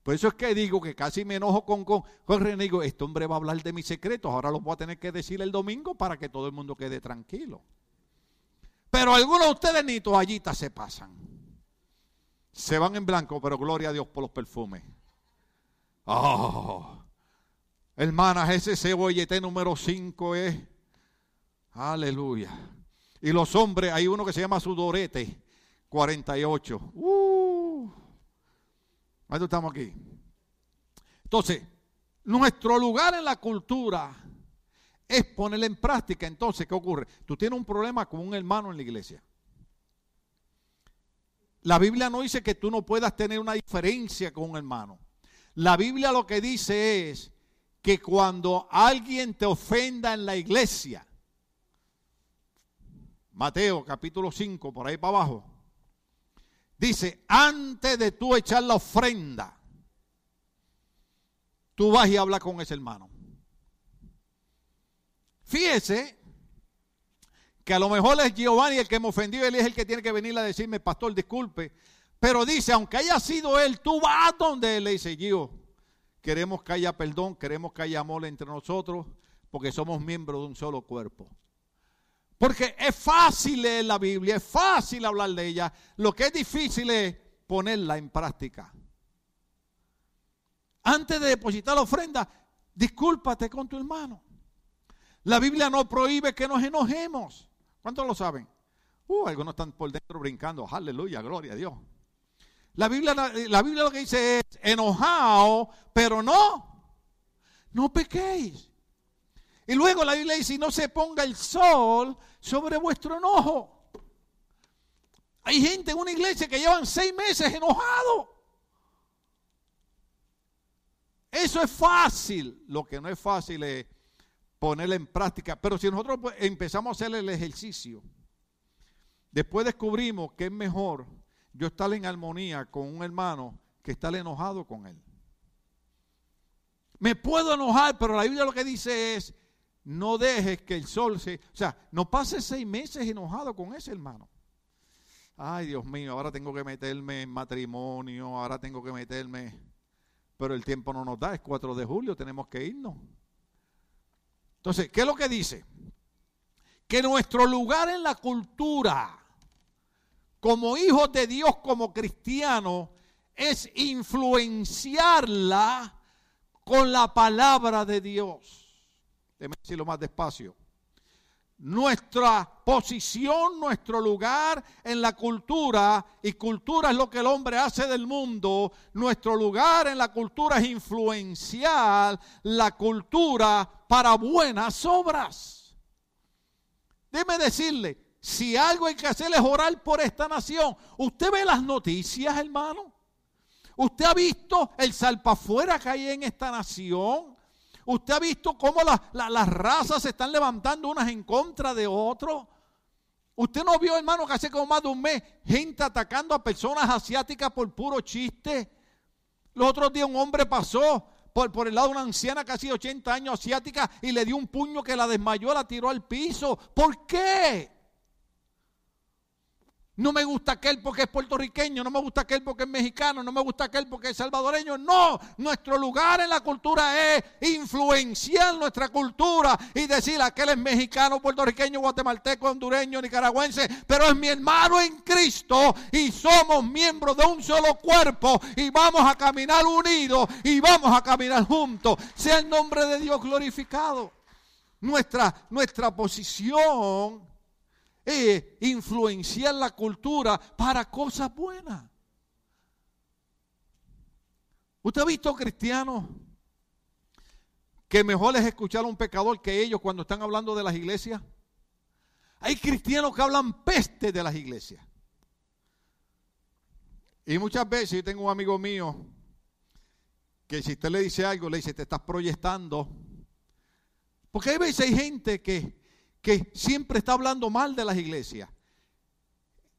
Speaker 1: Por eso es que digo que casi me enojo con, con, con René. Digo, este hombre va a hablar de mis secretos. Ahora los voy a tener que decir el domingo para que todo el mundo quede tranquilo. Pero algunos de ustedes ni toallitas se pasan. Se van en blanco, pero gloria a Dios por los perfumes. Oh, hermanas, ese cebollete número 5 es. Aleluya. Y los hombres, hay uno que se llama sudorete, 48. Uh, estamos aquí? Entonces, nuestro lugar en la cultura es ponerla en práctica. Entonces, ¿qué ocurre? Tú tienes un problema con un hermano en la iglesia. La Biblia no dice que tú no puedas tener una diferencia con un hermano. La Biblia lo que dice es que cuando alguien te ofenda en la iglesia, Mateo capítulo 5, por ahí para abajo, dice, antes de tú echar la ofrenda, tú vas y hablas con ese hermano. Fíjese que a lo mejor es Giovanni el que me ofendió, él es el que tiene que venir a decirme, pastor, disculpe. Pero dice, aunque haya sido él, tú vas donde él le dice, Gio, queremos que haya perdón, queremos que haya amor entre nosotros, porque somos miembros de un solo cuerpo. Porque es fácil leer la Biblia, es fácil hablar de ella. Lo que es difícil es ponerla en práctica. Antes de depositar la ofrenda, discúlpate con tu hermano. La Biblia no prohíbe que nos enojemos. ¿Cuántos lo saben? Uh, algunos están por dentro brincando. Aleluya, gloria a Dios. La Biblia, la, Biblia lo que dice es, enojado, pero no, no pequéis. Y luego la Biblia dice, no se ponga el sol sobre vuestro enojo. Hay gente en una iglesia que llevan seis meses enojado. Eso es fácil. Lo que no es fácil es ponerla en práctica. Pero si nosotros pues, empezamos a hacer el ejercicio, después descubrimos que es mejor yo estar en armonía con un hermano que estar enojado con él. Me puedo enojar, pero la Biblia lo que dice es, no dejes que el sol se... O sea, no pases seis meses enojado con ese hermano. Ay, Dios mío, ahora tengo que meterme en matrimonio, ahora tengo que meterme... Pero el tiempo no nos da, es 4 de julio, tenemos que irnos. Entonces, ¿qué es lo que dice? Que nuestro lugar en la cultura, como hijos de Dios, como cristianos, es influenciarla con la palabra de Dios. Déjeme decirlo más despacio. Nuestra posición, nuestro lugar en la cultura, y cultura es lo que el hombre hace del mundo, nuestro lugar en la cultura es influenciar la cultura para buenas obras. Déjeme decirle, si algo hay que hacer es orar por esta nación. ¿Usted ve las noticias, hermano? ¿Usted ha visto el salpafuera que hay en esta nación? ¿Usted ha visto cómo las razas se están levantando unas en contra de otros? ¿Usted no vio, hermano, que hace como más de un mes gente atacando a personas asiáticas por puro chiste? Los otros días un hombre pasó por, el lado de una anciana casi 80 años asiática y le dio un puño que la desmayó, la tiró al piso. ¿Por qué? No me gusta aquel porque es puertorriqueño, no me gusta aquel porque es mexicano, no me gusta aquel porque es salvadoreño. No, nuestro lugar en la cultura es influenciar nuestra cultura y decir aquel es mexicano, puertorriqueño, guatemalteco, hondureño, nicaragüense, pero es mi hermano en Cristo y somos miembros de un solo cuerpo y vamos a caminar unidos y vamos a caminar juntos. Sea el nombre de Dios glorificado. Nuestra, nuestra posición es influenciar la cultura para cosas buenas. ¿Usted ha visto cristianos que mejor es escuchar a un pecador que ellos cuando están hablando de las iglesias? Hay cristianos que hablan peste de las iglesias. Y muchas veces yo tengo un amigo mío que si usted le dice algo, le dice, te estás proyectando. Porque hay veces hay gente que que siempre está hablando mal de las iglesias.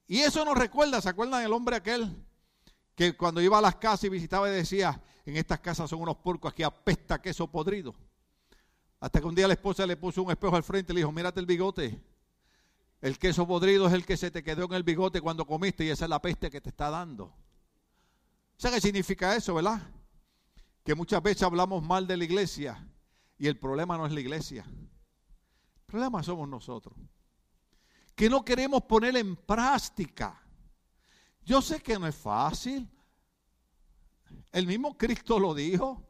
Speaker 1: Y eso nos recuerda, ¿se acuerdan el hombre aquel que cuando iba a las casas y visitaba y decía, en estas casas son unos porcos, aquí apesta queso podrido? Hasta que un día la esposa le puso un espejo al frente y le dijo, mírate el bigote. El queso podrido es el que se te quedó en el bigote cuando comiste y esa es la peste que te está dando. ¿Sabe qué significa eso, verdad? Que muchas veces hablamos mal de la iglesia y el problema no es la iglesia problema somos nosotros. Que no queremos poner en práctica. Yo sé que no es fácil. El mismo Cristo lo dijo.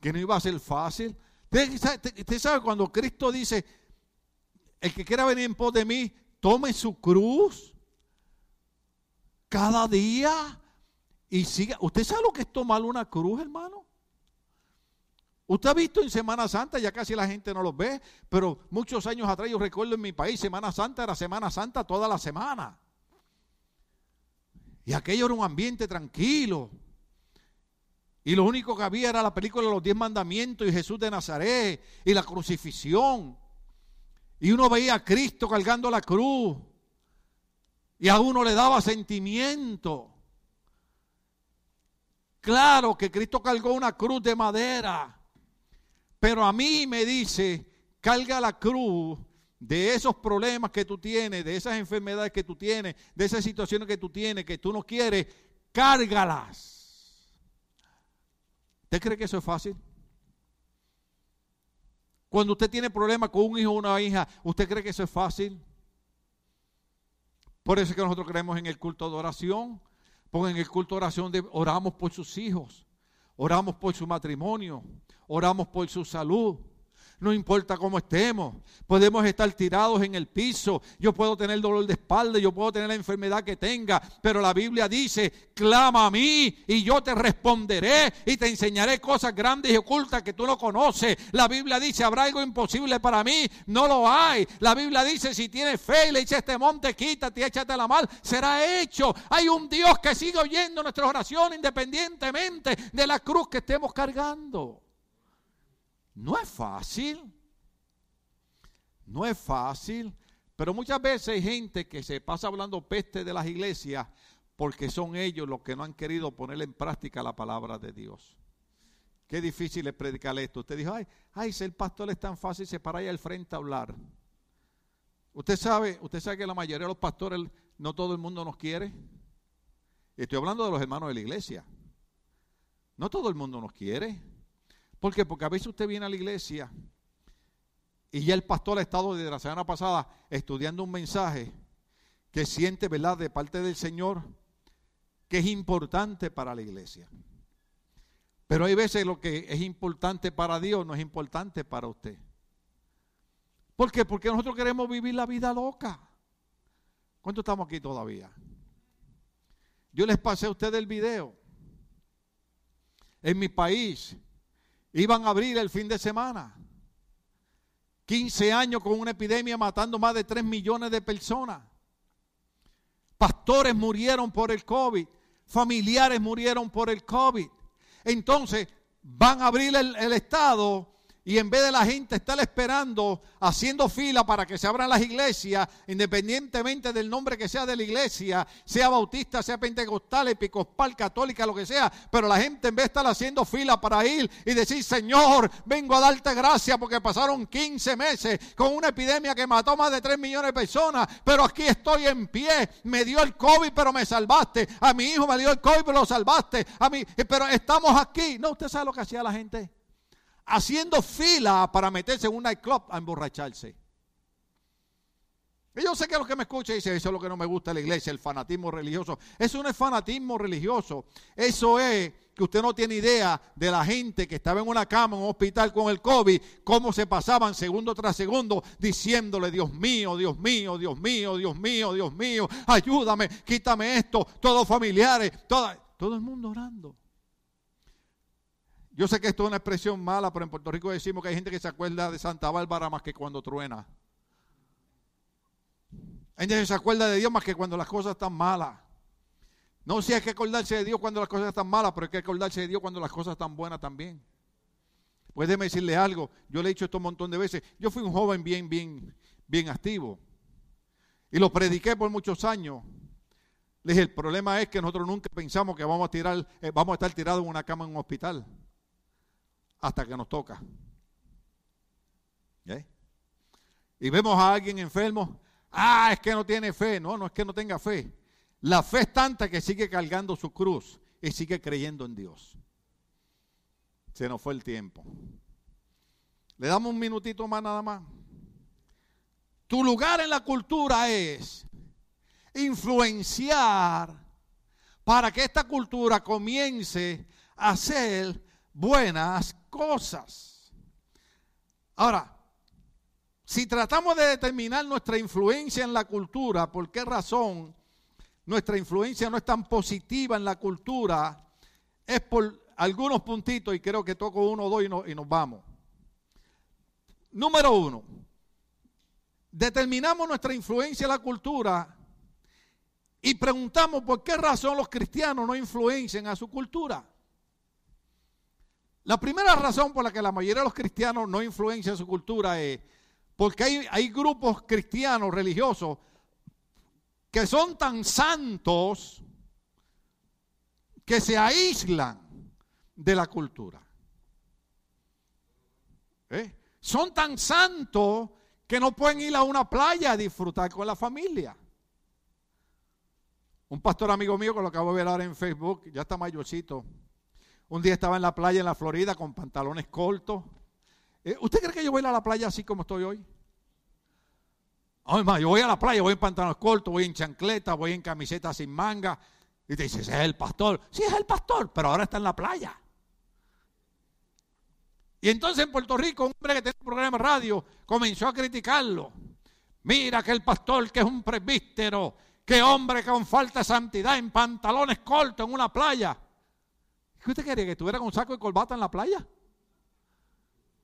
Speaker 1: Que no iba a ser fácil. Usted sabe cuando Cristo dice, el que quiera venir en pos de mí, tome su cruz cada día y siga. ¿Usted sabe lo que es tomar una cruz, hermano? Usted ha visto en Semana Santa, ya casi la gente no los ve, pero muchos años atrás yo recuerdo en mi país, Semana Santa era Semana Santa toda la semana. Y aquello era un ambiente tranquilo. Y lo único que había era la película de los diez mandamientos y Jesús de Nazaret y la crucifixión. Y uno veía a Cristo cargando la cruz. Y a uno le daba sentimiento. Claro que Cristo cargó una cruz de madera. Pero a mí me dice, carga la cruz de esos problemas que tú tienes, de esas enfermedades que tú tienes, de esas situaciones que tú tienes, que tú no quieres, cárgalas. ¿Usted cree que eso es fácil? Cuando usted tiene problemas con un hijo o una hija, ¿usted cree que eso es fácil? Por eso es que nosotros creemos en el culto de oración, porque en el culto de oración oramos por sus hijos, oramos por su matrimonio, oramos por su salud. No importa cómo estemos, podemos estar tirados en el piso, yo puedo tener dolor de espalda, yo puedo tener la enfermedad que tenga, pero la Biblia dice, clama a mí y yo te responderé y te enseñaré cosas grandes y ocultas que tú no conoces. La Biblia dice, habrá algo imposible para mí, no lo hay. La Biblia dice, si tienes fe y le dice este monte, quítate échate la mal, será hecho. Hay un Dios que sigue oyendo nuestras oraciones independientemente de la cruz que estemos cargando. No es fácil. No es fácil. Pero muchas veces hay gente que se pasa hablando peste de las iglesias porque son ellos los que no han querido poner en práctica la palabra de Dios. Qué difícil es predicar esto. Usted dijo, ay, ay, ser pastor es tan fácil, se para ahí al frente a hablar. Usted sabe, usted sabe que la mayoría de los pastores, no todo el mundo nos quiere. Estoy hablando de los hermanos de la iglesia. No todo el mundo nos quiere. ¿Por qué? Porque a veces usted viene a la iglesia y ya el pastor ha estado desde la semana pasada estudiando un mensaje que siente, ¿verdad?, de parte del Señor, que es importante para la iglesia. Pero hay veces lo que es importante para Dios no es importante para usted. ¿Por qué? Porque nosotros queremos vivir la vida loca. ¿Cuánto estamos aquí todavía? Yo les pasé a ustedes el video. En mi país, Iban a abrir el fin de semana. 15 años con una epidemia matando más de 3 millones de personas. Pastores murieron por el COVID. Familiares murieron por el COVID. Entonces van a abrir el, el Estado y en vez de la gente estar esperando, haciendo fila para que se abran las iglesias, independientemente del nombre que sea de la iglesia, sea bautista, sea pentecostal, episcopal, católica, lo que sea, pero la gente en vez de estar haciendo fila para ir y decir, Señor, vengo a darte gracias porque pasaron 15 meses con una epidemia que mató más de 3 millones de personas, pero aquí estoy en pie, me dio el COVID, pero me salvaste, a mi hijo me dio el COVID, pero lo salvaste, a mí, pero estamos aquí. No, usted sabe lo que hacía la gente haciendo fila para meterse en un nightclub a emborracharse. Y yo sé que los que me escuchan dicen, eso es lo que no me gusta de la iglesia, el fanatismo religioso. Eso no es fanatismo religioso. Eso es que usted no tiene idea de la gente que estaba en una cama, en un hospital con el COVID, cómo se pasaban segundo tras segundo diciéndole, Dios mío, Dios mío, Dios mío, Dios mío, Dios mío, ayúdame, quítame esto, todos familiares, todo el mundo orando. Yo sé que esto es una expresión mala, pero en Puerto Rico decimos que hay gente que se acuerda de Santa Bárbara más que cuando truena. Hay gente que se acuerda de Dios más que cuando las cosas están malas. No si hay que acordarse de Dios cuando las cosas están malas, pero hay que acordarse de Dios cuando las cosas están buenas también. Pues déjeme decirle algo, yo le he dicho esto un montón de veces. Yo fui un joven bien, bien, bien activo. Y lo prediqué por muchos años. Le dije, el problema es que nosotros nunca pensamos que vamos a tirar, eh, vamos a estar tirados en una cama en un hospital hasta que nos toca. ¿Eh? Y vemos a alguien enfermo, ah, es que no tiene fe. No, no es que no tenga fe. La fe es tanta que sigue cargando su cruz y sigue creyendo en Dios. Se nos fue el tiempo. Le damos un minutito más nada más. Tu lugar en la cultura es influenciar para que esta cultura comience a ser buenas cosas. Ahora, si tratamos de determinar nuestra influencia en la cultura, ¿por qué razón nuestra influencia no es tan positiva en la cultura? Es por algunos puntitos y creo que toco uno o dos y, y nos vamos. Número uno, determinamos nuestra influencia en la cultura y preguntamos por qué razón los cristianos no influencian a su cultura. La primera razón por la que la mayoría de los cristianos no influencian su cultura es porque hay, hay grupos cristianos religiosos que son tan santos que se aíslan de la cultura. ¿Eh? Son tan santos que no pueden ir a una playa a disfrutar con la familia. Un pastor amigo mío que lo acabo de ver ahora en Facebook, ya está mayorcito. Un día estaba en la playa en la Florida con pantalones cortos. Eh, ¿Usted cree que yo voy a la playa así como estoy hoy? Ay, yo voy a la playa, voy en pantalones cortos, voy en chancleta, voy en camiseta sin manga. Y te dices, es el pastor. Sí, es el pastor, pero ahora está en la playa. Y entonces en Puerto Rico, un hombre que tenía un programa de radio comenzó a criticarlo. Mira que el pastor, que es un presbítero, que hombre con falta de santidad, en pantalones cortos, en una playa. ¿Qué usted quería? ¿Que estuviera con saco de corbata en la playa?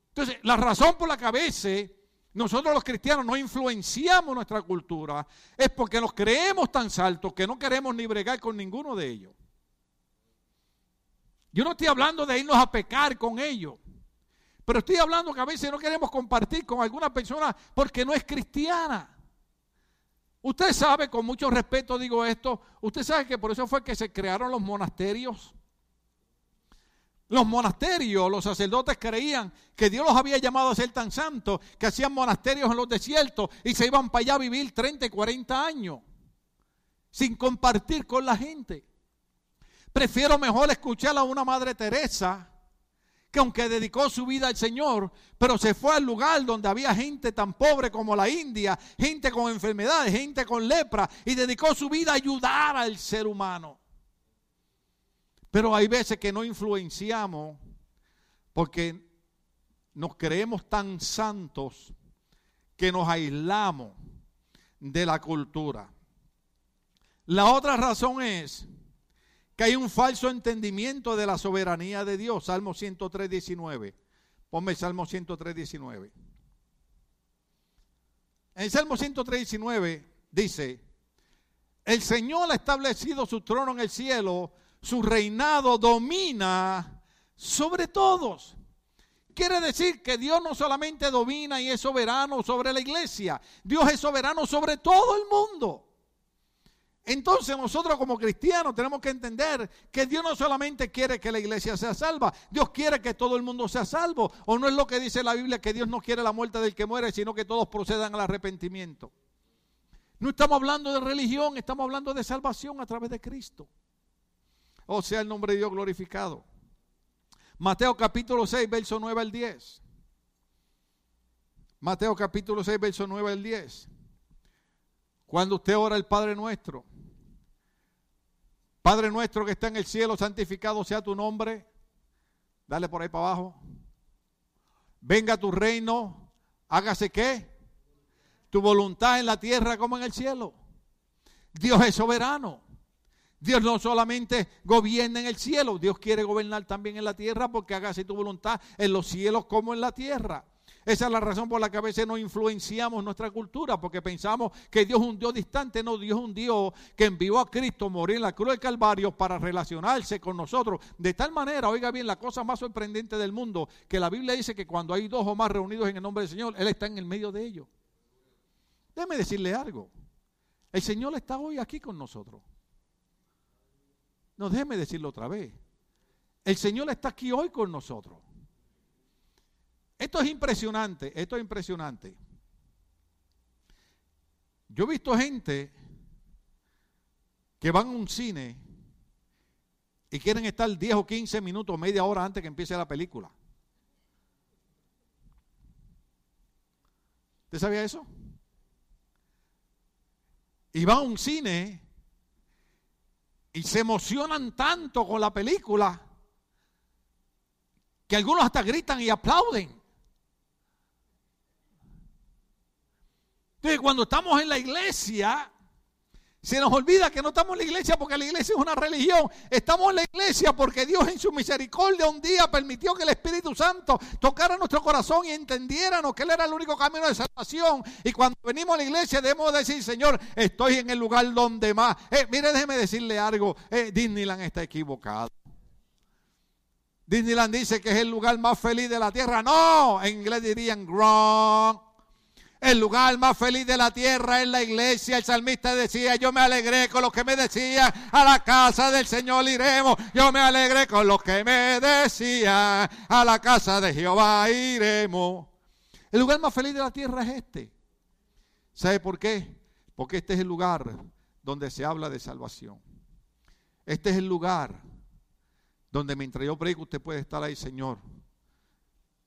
Speaker 1: Entonces, la razón por la que a veces nosotros los cristianos no influenciamos nuestra cultura es porque nos creemos tan saltos que no queremos ni bregar con ninguno de ellos. Yo no estoy hablando de irnos a pecar con ellos. Pero estoy hablando que a veces no queremos compartir con alguna persona porque no es cristiana. Usted sabe, con mucho respeto digo esto, usted sabe que por eso fue que se crearon los monasterios. Los monasterios, los sacerdotes creían que Dios los había llamado a ser tan santos que hacían monasterios en los desiertos y se iban para allá a vivir 30 y 40 años sin compartir con la gente. Prefiero mejor escuchar a una Madre Teresa que aunque dedicó su vida al Señor, pero se fue al lugar donde había gente tan pobre como la India, gente con enfermedades, gente con lepra, y dedicó su vida a ayudar al ser humano. Pero hay veces que no influenciamos porque nos creemos tan santos que nos aislamos de la cultura. La otra razón es que hay un falso entendimiento de la soberanía de Dios. Salmo 103, 19. Ponme Salmo 103, 19. En Salmo 103, 19 dice, el Señor ha establecido su trono en el cielo, su reinado domina sobre todos. Quiere decir que Dios no solamente domina y es soberano sobre la iglesia, Dios es soberano sobre todo el mundo. Entonces nosotros como cristianos tenemos que entender que Dios no solamente quiere que la iglesia sea salva, Dios quiere que todo el mundo sea salvo. O no es lo que dice la Biblia que Dios no quiere la muerte del que muere, sino que todos procedan al arrepentimiento. No estamos hablando de religión, estamos hablando de salvación a través de Cristo. O sea, el nombre de Dios glorificado. Mateo capítulo 6, verso 9 al 10. Mateo capítulo 6, verso 9 al 10. Cuando usted ora el Padre nuestro, Padre nuestro que está en el cielo, santificado sea tu nombre. Dale por ahí para abajo. Venga tu reino, hágase qué? Tu voluntad en la tierra como en el cielo. Dios es soberano. Dios no solamente gobierna en el cielo, Dios quiere gobernar también en la tierra porque hágase tu voluntad en los cielos como en la tierra. Esa es la razón por la que a veces no influenciamos nuestra cultura, porque pensamos que Dios es un Dios distante. No, Dios es un Dios que envió a Cristo morir en la cruz del Calvario para relacionarse con nosotros. De tal manera, oiga bien, la cosa más sorprendente del mundo, que la Biblia dice que cuando hay dos o más reunidos en el nombre del Señor, Él está en el medio de ellos. Déjeme decirle algo. El Señor está hoy aquí con nosotros. No, déjeme decirlo otra vez. El Señor está aquí hoy con nosotros. Esto es impresionante, esto es impresionante. Yo he visto gente que van a un cine y quieren estar 10 o 15 minutos, media hora antes que empiece la película. ¿Usted sabía eso? Y van a un cine y se emocionan tanto con la película que algunos hasta gritan y aplauden. Entonces, cuando estamos en la iglesia, Se nos olvida que no estamos en la iglesia porque la iglesia es una religión. Estamos en la iglesia porque Dios en su misericordia un día permitió que el Espíritu Santo tocara nuestro corazón y entendiéramos que Él era el único camino de salvación. Y cuando venimos a la iglesia debemos decir, Señor, estoy en el lugar donde más. Eh, mire, déjeme decirle algo. Eh, Disneyland está equivocado. Disneyland dice que es el lugar más feliz de la tierra. No, en inglés dirían wrong. El lugar más feliz de la tierra es la iglesia. El salmista decía, yo me alegré con lo que me decían, a la casa del Señor iremos. Yo me alegré con lo que me decían, a la casa de Jehová iremos. El lugar más feliz de la tierra es este. ¿Sabe por qué? Porque este es el lugar donde se habla de salvación. Este es el lugar donde mientras yo predico usted puede estar ahí, Señor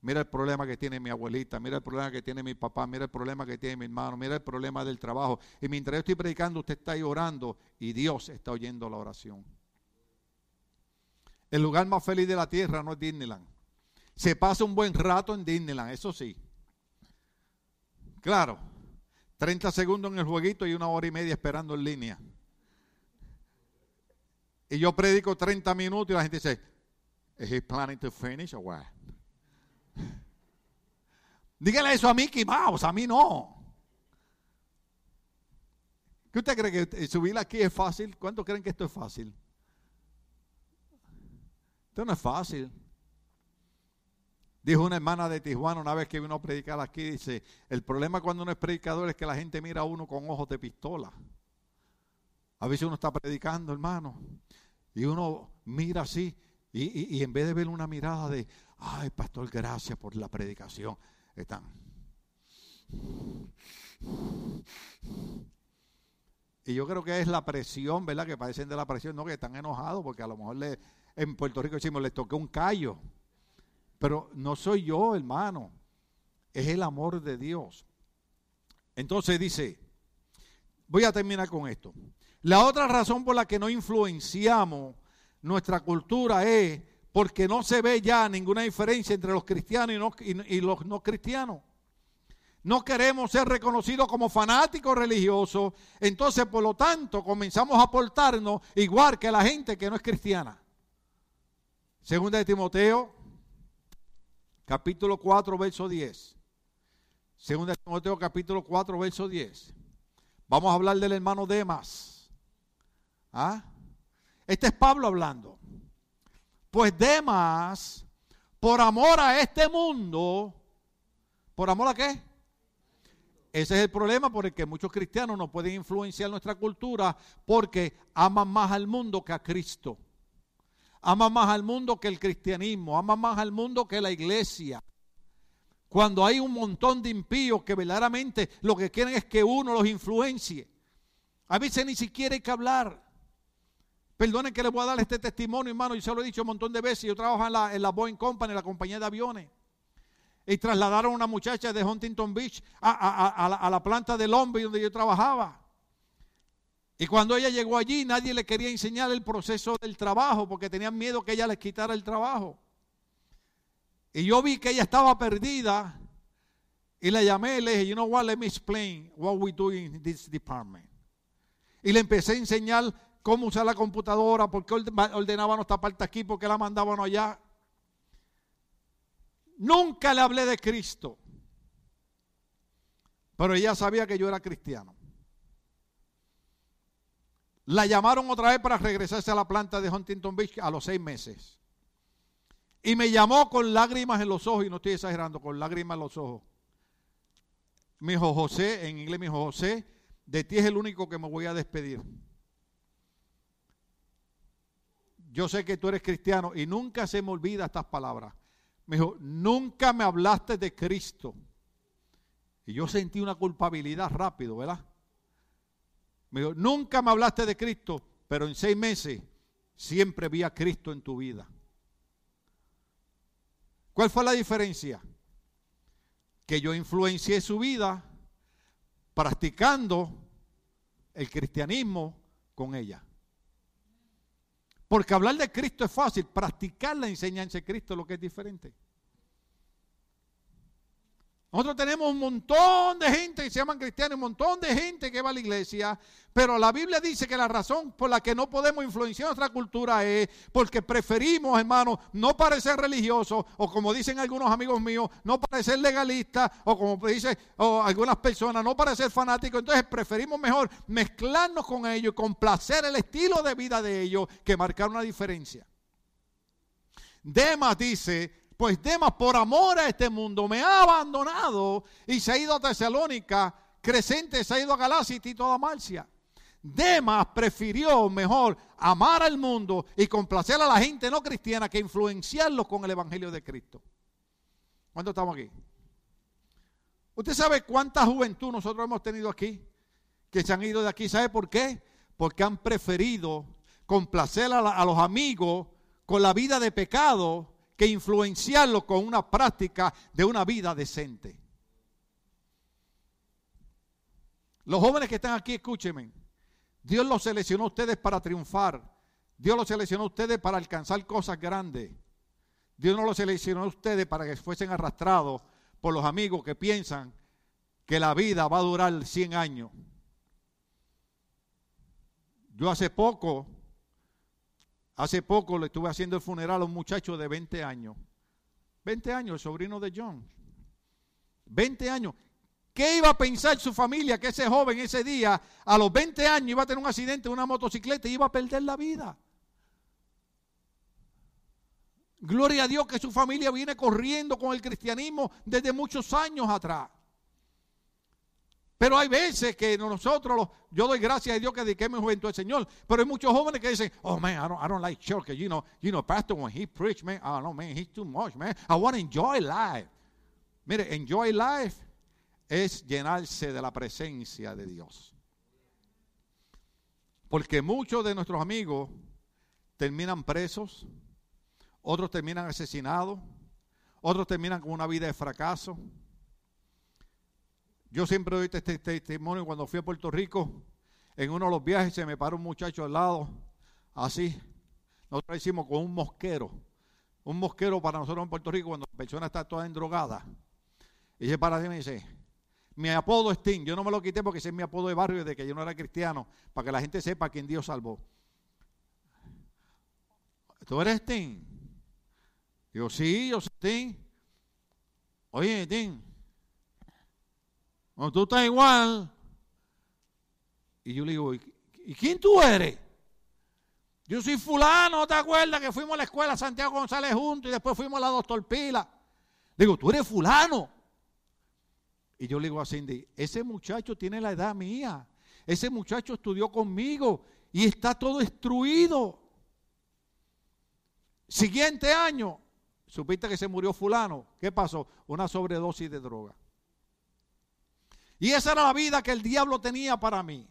Speaker 1: Mira el problema que tiene mi abuelita, mira el problema que tiene mi papá, mira el problema que tiene mi hermano, mira el problema del trabajo. Y mientras yo estoy predicando, usted está ahí orando y Dios está oyendo la oración. El lugar más feliz de la tierra no es Disneyland. Se pasa un buen rato en Disneyland, eso sí. Claro, 30 segundos en el jueguito y una hora y media esperando en línea. Y yo predico 30 minutos y la gente dice, ¿Is he planning to finish or what? Dígale eso a Mickey Mouse, a mí no. ¿Qué usted cree que subir aquí es fácil? ¿Cuántos creen que esto es fácil? Esto no es fácil. Dijo una hermana de Tijuana una vez que vino a predicar aquí, dice, el problema cuando uno es predicador es que la gente mira a uno con ojos de pistola. A veces uno está predicando, hermano, y uno mira así, y en vez de ver una mirada de, ay, pastor, gracias por la predicación, están. Y yo creo que es la presión, ¿verdad? Que padecen de la presión, no que están enojados porque a lo mejor le, en Puerto Rico decimos, les toqué un callo. Pero no soy yo, hermano. Es el amor de Dios. Entonces dice, voy a terminar con esto. La otra razón por la que no influenciamos nuestra cultura es porque no se ve ya ninguna diferencia entre los cristianos y, los no cristianos. No queremos ser reconocidos como fanáticos religiosos, entonces por lo tanto comenzamos a portarnos igual que la gente que no es cristiana. Segunda de Timoteo, capítulo 4, verso 10. Segunda de Timoteo, capítulo 4, verso 10. Vamos a hablar del hermano Demas. ¿Ah? Este es Pablo hablando. Pues Demas, por amor a este mundo, ¿por amor a qué? Ese es el problema por el que muchos cristianos no pueden influenciar nuestra cultura porque aman más al mundo que a Cristo. Aman más al mundo que el cristianismo, aman más al mundo que la iglesia. Cuando hay un montón de impíos que verdaderamente lo que quieren es que uno los influencie. A veces ni siquiera hay que hablar. Perdonen que les voy a dar este testimonio, hermano. Yo se lo he dicho un montón de veces. Yo trabajo en la, Boeing Company, la compañía de aviones. Y trasladaron a una muchacha de Huntington Beach a, la, planta de Lombe donde yo trabajaba. Y cuando ella llegó allí, nadie le quería enseñar el proceso del trabajo porque tenían miedo que ella les quitara el trabajo. Y yo vi que ella estaba perdida y la llamé y le dije, you know what, let me explain what we do in this department. Y le empecé a enseñar cómo usar la computadora, por qué ordenaban esta parte aquí, por qué la mandaban allá. Nunca le hablé de Cristo. Pero ella sabía que yo era cristiano. La llamaron otra vez para regresarse a la planta de Huntington Beach a los seis meses. Y me llamó con lágrimas en los ojos, y no estoy exagerando, con lágrimas en los ojos. Mi hijo José, en inglés mi hijo José, de ti es el único que me voy a despedir yo sé que tú eres cristiano y nunca se me olvida estas palabras. Me dijo, nunca me hablaste de Cristo. Y yo sentí una culpabilidad rápido, ¿verdad? Me dijo, nunca me hablaste de Cristo, pero en seis meses siempre vi a Cristo en tu vida. ¿Cuál fue la diferencia? Que yo influencié su vida practicando el cristianismo con ella. Porque hablar de Cristo es fácil, practicar la enseñanza de Cristo es lo que es diferente. Nosotros tenemos un montón de gente que se llaman cristianos, un montón de gente que va a la iglesia, pero la Biblia dice que la razón por la que no podemos influenciar nuestra cultura es porque preferimos, hermanos, no parecer religiosos, o como dicen algunos amigos míos, no parecer legalistas, o como dicen algunas personas, no parecer fanáticos. Entonces preferimos mejor mezclarnos con ellos y complacer el estilo de vida de ellos que marcar una diferencia. Demas dice, pues Demas por amor a este mundo me ha abandonado y se ha ido a Tesalónica, Crescente se ha ido a Galacia y Tito a Marcia. Demas prefirió mejor amar al mundo y complacer a la gente no cristiana que influenciarlos con el Evangelio de Cristo. ¿Cuántos estamos aquí? ¿Usted sabe cuánta juventud nosotros hemos tenido aquí? Que se han ido de aquí. ¿Sabe por qué? Porque han preferido complacer a los amigos con la vida de pecado que influenciarlo con una práctica de una vida decente. Los jóvenes que están aquí, escúchenme. Dios los seleccionó a ustedes para triunfar. Dios los seleccionó a ustedes para alcanzar cosas grandes. Dios no los seleccionó a ustedes para que fuesen arrastrados por los amigos que piensan que la vida va a durar 100 años. Yo hace poco Hace poco le estuve haciendo el funeral a un muchacho de 20 años. 20 años, el sobrino de John. 20 años. ¿Qué iba a pensar su familia que ese joven ese día, a los 20 años, iba a tener un accidente en una motocicleta y iba a perder la vida? Gloria a Dios que su familia viene corriendo con el cristianismo desde muchos años atrás. Pero hay veces que nosotros, yo doy gracias a Dios que dediqué mi juventud al Señor. Pero hay muchos jóvenes que dicen, oh man, I don't, like church. You know, you know, pastor, when he preach, man, oh no, man, he's too much, man. I want to enjoy life. Mire, enjoy life es llenarse de la presencia de Dios. Porque muchos de nuestros amigos terminan presos, otros terminan asesinados, otros terminan con una vida de fracaso. Yo siempre doy este testimonio cuando fui a Puerto Rico. En uno de los viajes se me paró un muchacho al lado, así. Nosotros hicimos con un mosquero. Un mosquero para nosotros en Puerto Rico cuando la persona está toda endrogada. Y se para y me dice, mi apodo es Tim. Yo no me lo quité porque ese es mi apodo de barrio desde que yo no era cristiano, para que la gente sepa quién Dios salvó. ¿Tú eres Tim? Digo, sí, yo soy Tim. Oye, Tim, cuando tú estás igual. Y yo le digo, ¿y quién tú eres? Yo soy fulano, ¿te acuerdas que fuimos a la escuela Santiago González juntos y después fuimos a la doctor Pila? Digo, tú eres fulano. Y yo le digo a Cindy, ese muchacho tiene la edad mía. Ese muchacho estudió conmigo y está todo destruido. Siguiente año, supiste que se murió fulano. ¿Qué pasó? Una sobredosis de droga. Y esa era la vida que el diablo tenía para mí.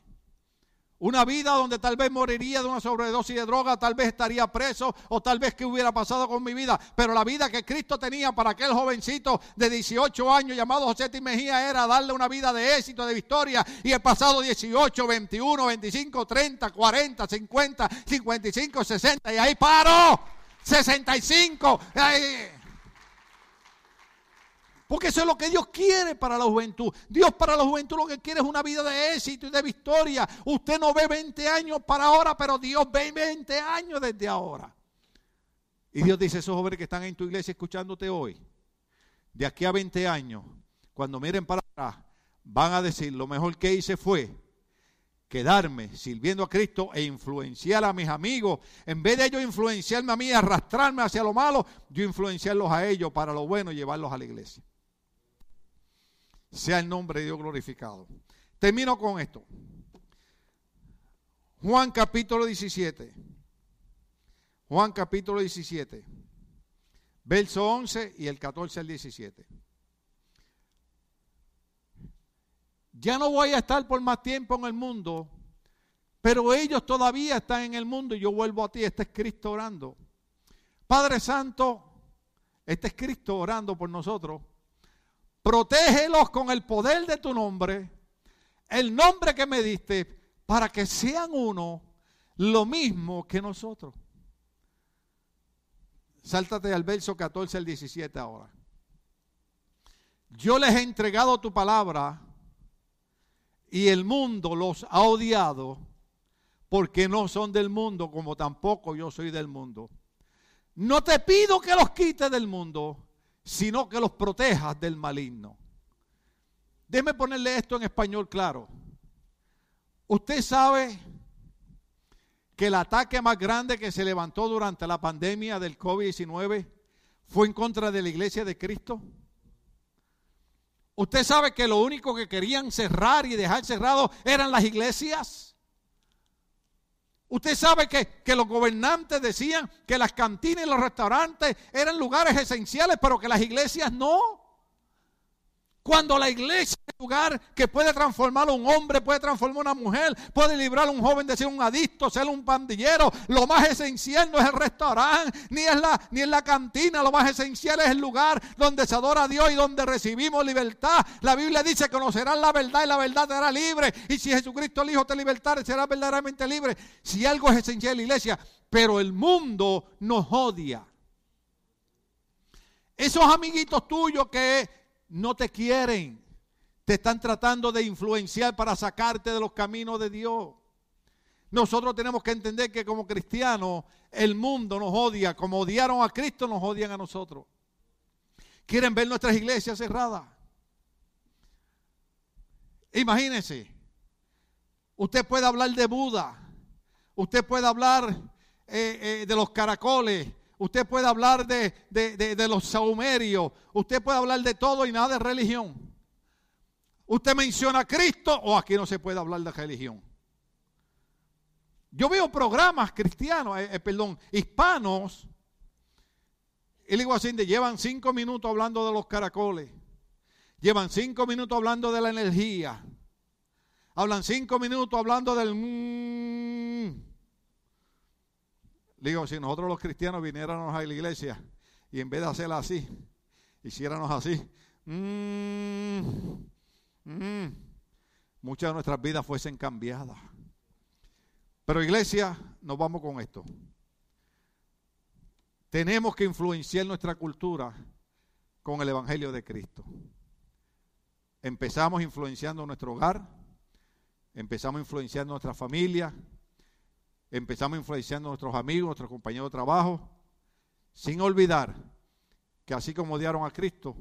Speaker 1: Una vida donde tal vez moriría de una sobredosis de droga, tal vez estaría preso o tal vez que hubiera pasado con mi vida. Pero la vida que Cristo tenía para aquel jovencito de 18 años llamado José T. Mejía era darle una vida de éxito, de victoria. Y el pasado 18, 21, 25, 30, 40, 50, 55, 60 y ahí paro. 65. Ahí. Porque eso es lo que Dios quiere para la juventud. Dios para la juventud lo que quiere es una vida de éxito y de victoria. Usted no ve 20 años para ahora, pero Dios ve 20 años desde ahora. Y Dios dice, esos jóvenes que están en tu iglesia escuchándote hoy, de aquí a 20 años, cuando miren para atrás, van a decir, lo mejor que hice fue quedarme sirviendo a Cristo e influenciar a mis amigos. En vez de ellos influenciarme a mí, arrastrarme hacia lo malo, yo influenciarlos a ellos para lo bueno y llevarlos a la iglesia. Sea el nombre de Dios glorificado. Termino con esto. Juan capítulo 17. Juan capítulo 17. Verso 11 y el 14 al 17. Ya no voy a estar por más tiempo en el mundo, pero ellos todavía están en el mundo y yo vuelvo a ti. Este es Cristo orando. Padre Santo, este es Cristo orando por nosotros. Protégelos con el poder de tu nombre, el nombre que me diste, para que sean uno, lo mismo que nosotros. Sáltate al verso 14 al 17 ahora. yo les he entregado tu palabra y el mundo los ha odiado porque no son del mundo como tampoco yo soy del mundo. No te pido que los quites del mundo, sino que los protejas del maligno. Déjeme ponerle esto en español claro. Usted sabe que el ataque más grande que se levantó durante la pandemia del COVID-19 fue en contra de la iglesia de Cristo. Usted sabe que lo único que querían cerrar y dejar cerrado eran las iglesias. Usted sabe que, que, los gobernantes decían que las cantinas y los restaurantes eran lugares esenciales, pero que las iglesias no. Cuando la iglesia es un lugar que puede transformar a un hombre, puede transformar a una mujer, puede librar a un joven de ser un adicto, ser un pandillero, lo más esencial no es el restaurante, ni es la, ni es la cantina, lo más esencial es el lugar donde se adora a Dios y donde recibimos libertad. La Biblia dice, conocerán la verdad y la verdad te hará libre. Y si Jesucristo el Hijo te libertare, serás verdaderamente libre. Si algo es esencial en la iglesia, pero el mundo nos odia. Esos amiguitos tuyos que no te quieren. Te están tratando de influenciar para sacarte de los caminos de Dios. Nosotros tenemos que entender que como cristianos el mundo nos odia. Como odiaron a Cristo, nos odian a nosotros. Quieren ver nuestras iglesias cerradas. Imagínense. Usted puede hablar de Buda. Usted puede hablar eh, eh, de los caracoles Usted puede hablar de, los saumerios. Usted puede hablar de todo y nada de religión. Usted menciona a Cristo o aquí no se puede hablar de religión. Yo veo programas cristianos, eh, eh, perdón, hispanos. Y digo así, llevan cinco minutos hablando de los caracoles. Llevan cinco minutos hablando de la energía. Hablan cinco minutos hablando del... Mmm, Digo, si nosotros los cristianos viniéramos a la iglesia y en vez de hacerla así, hiciéramos así, mmm, mmm, muchas de nuestras vidas fuesen cambiadas. Pero iglesia, nos vamos con esto. Tenemos que influenciar nuestra cultura con el Evangelio de Cristo. Empezamos influenciando nuestro hogar, empezamos influenciando nuestra familia, empezamos influenciando a nuestros amigos, nuestros compañeros de trabajo, sin olvidar que así como odiaron a Cristo,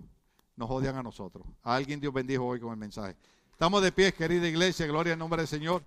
Speaker 1: nos odian a nosotros. A alguien Dios bendijo hoy con el mensaje. Estamos de pie, querida iglesia, gloria al nombre del Señor.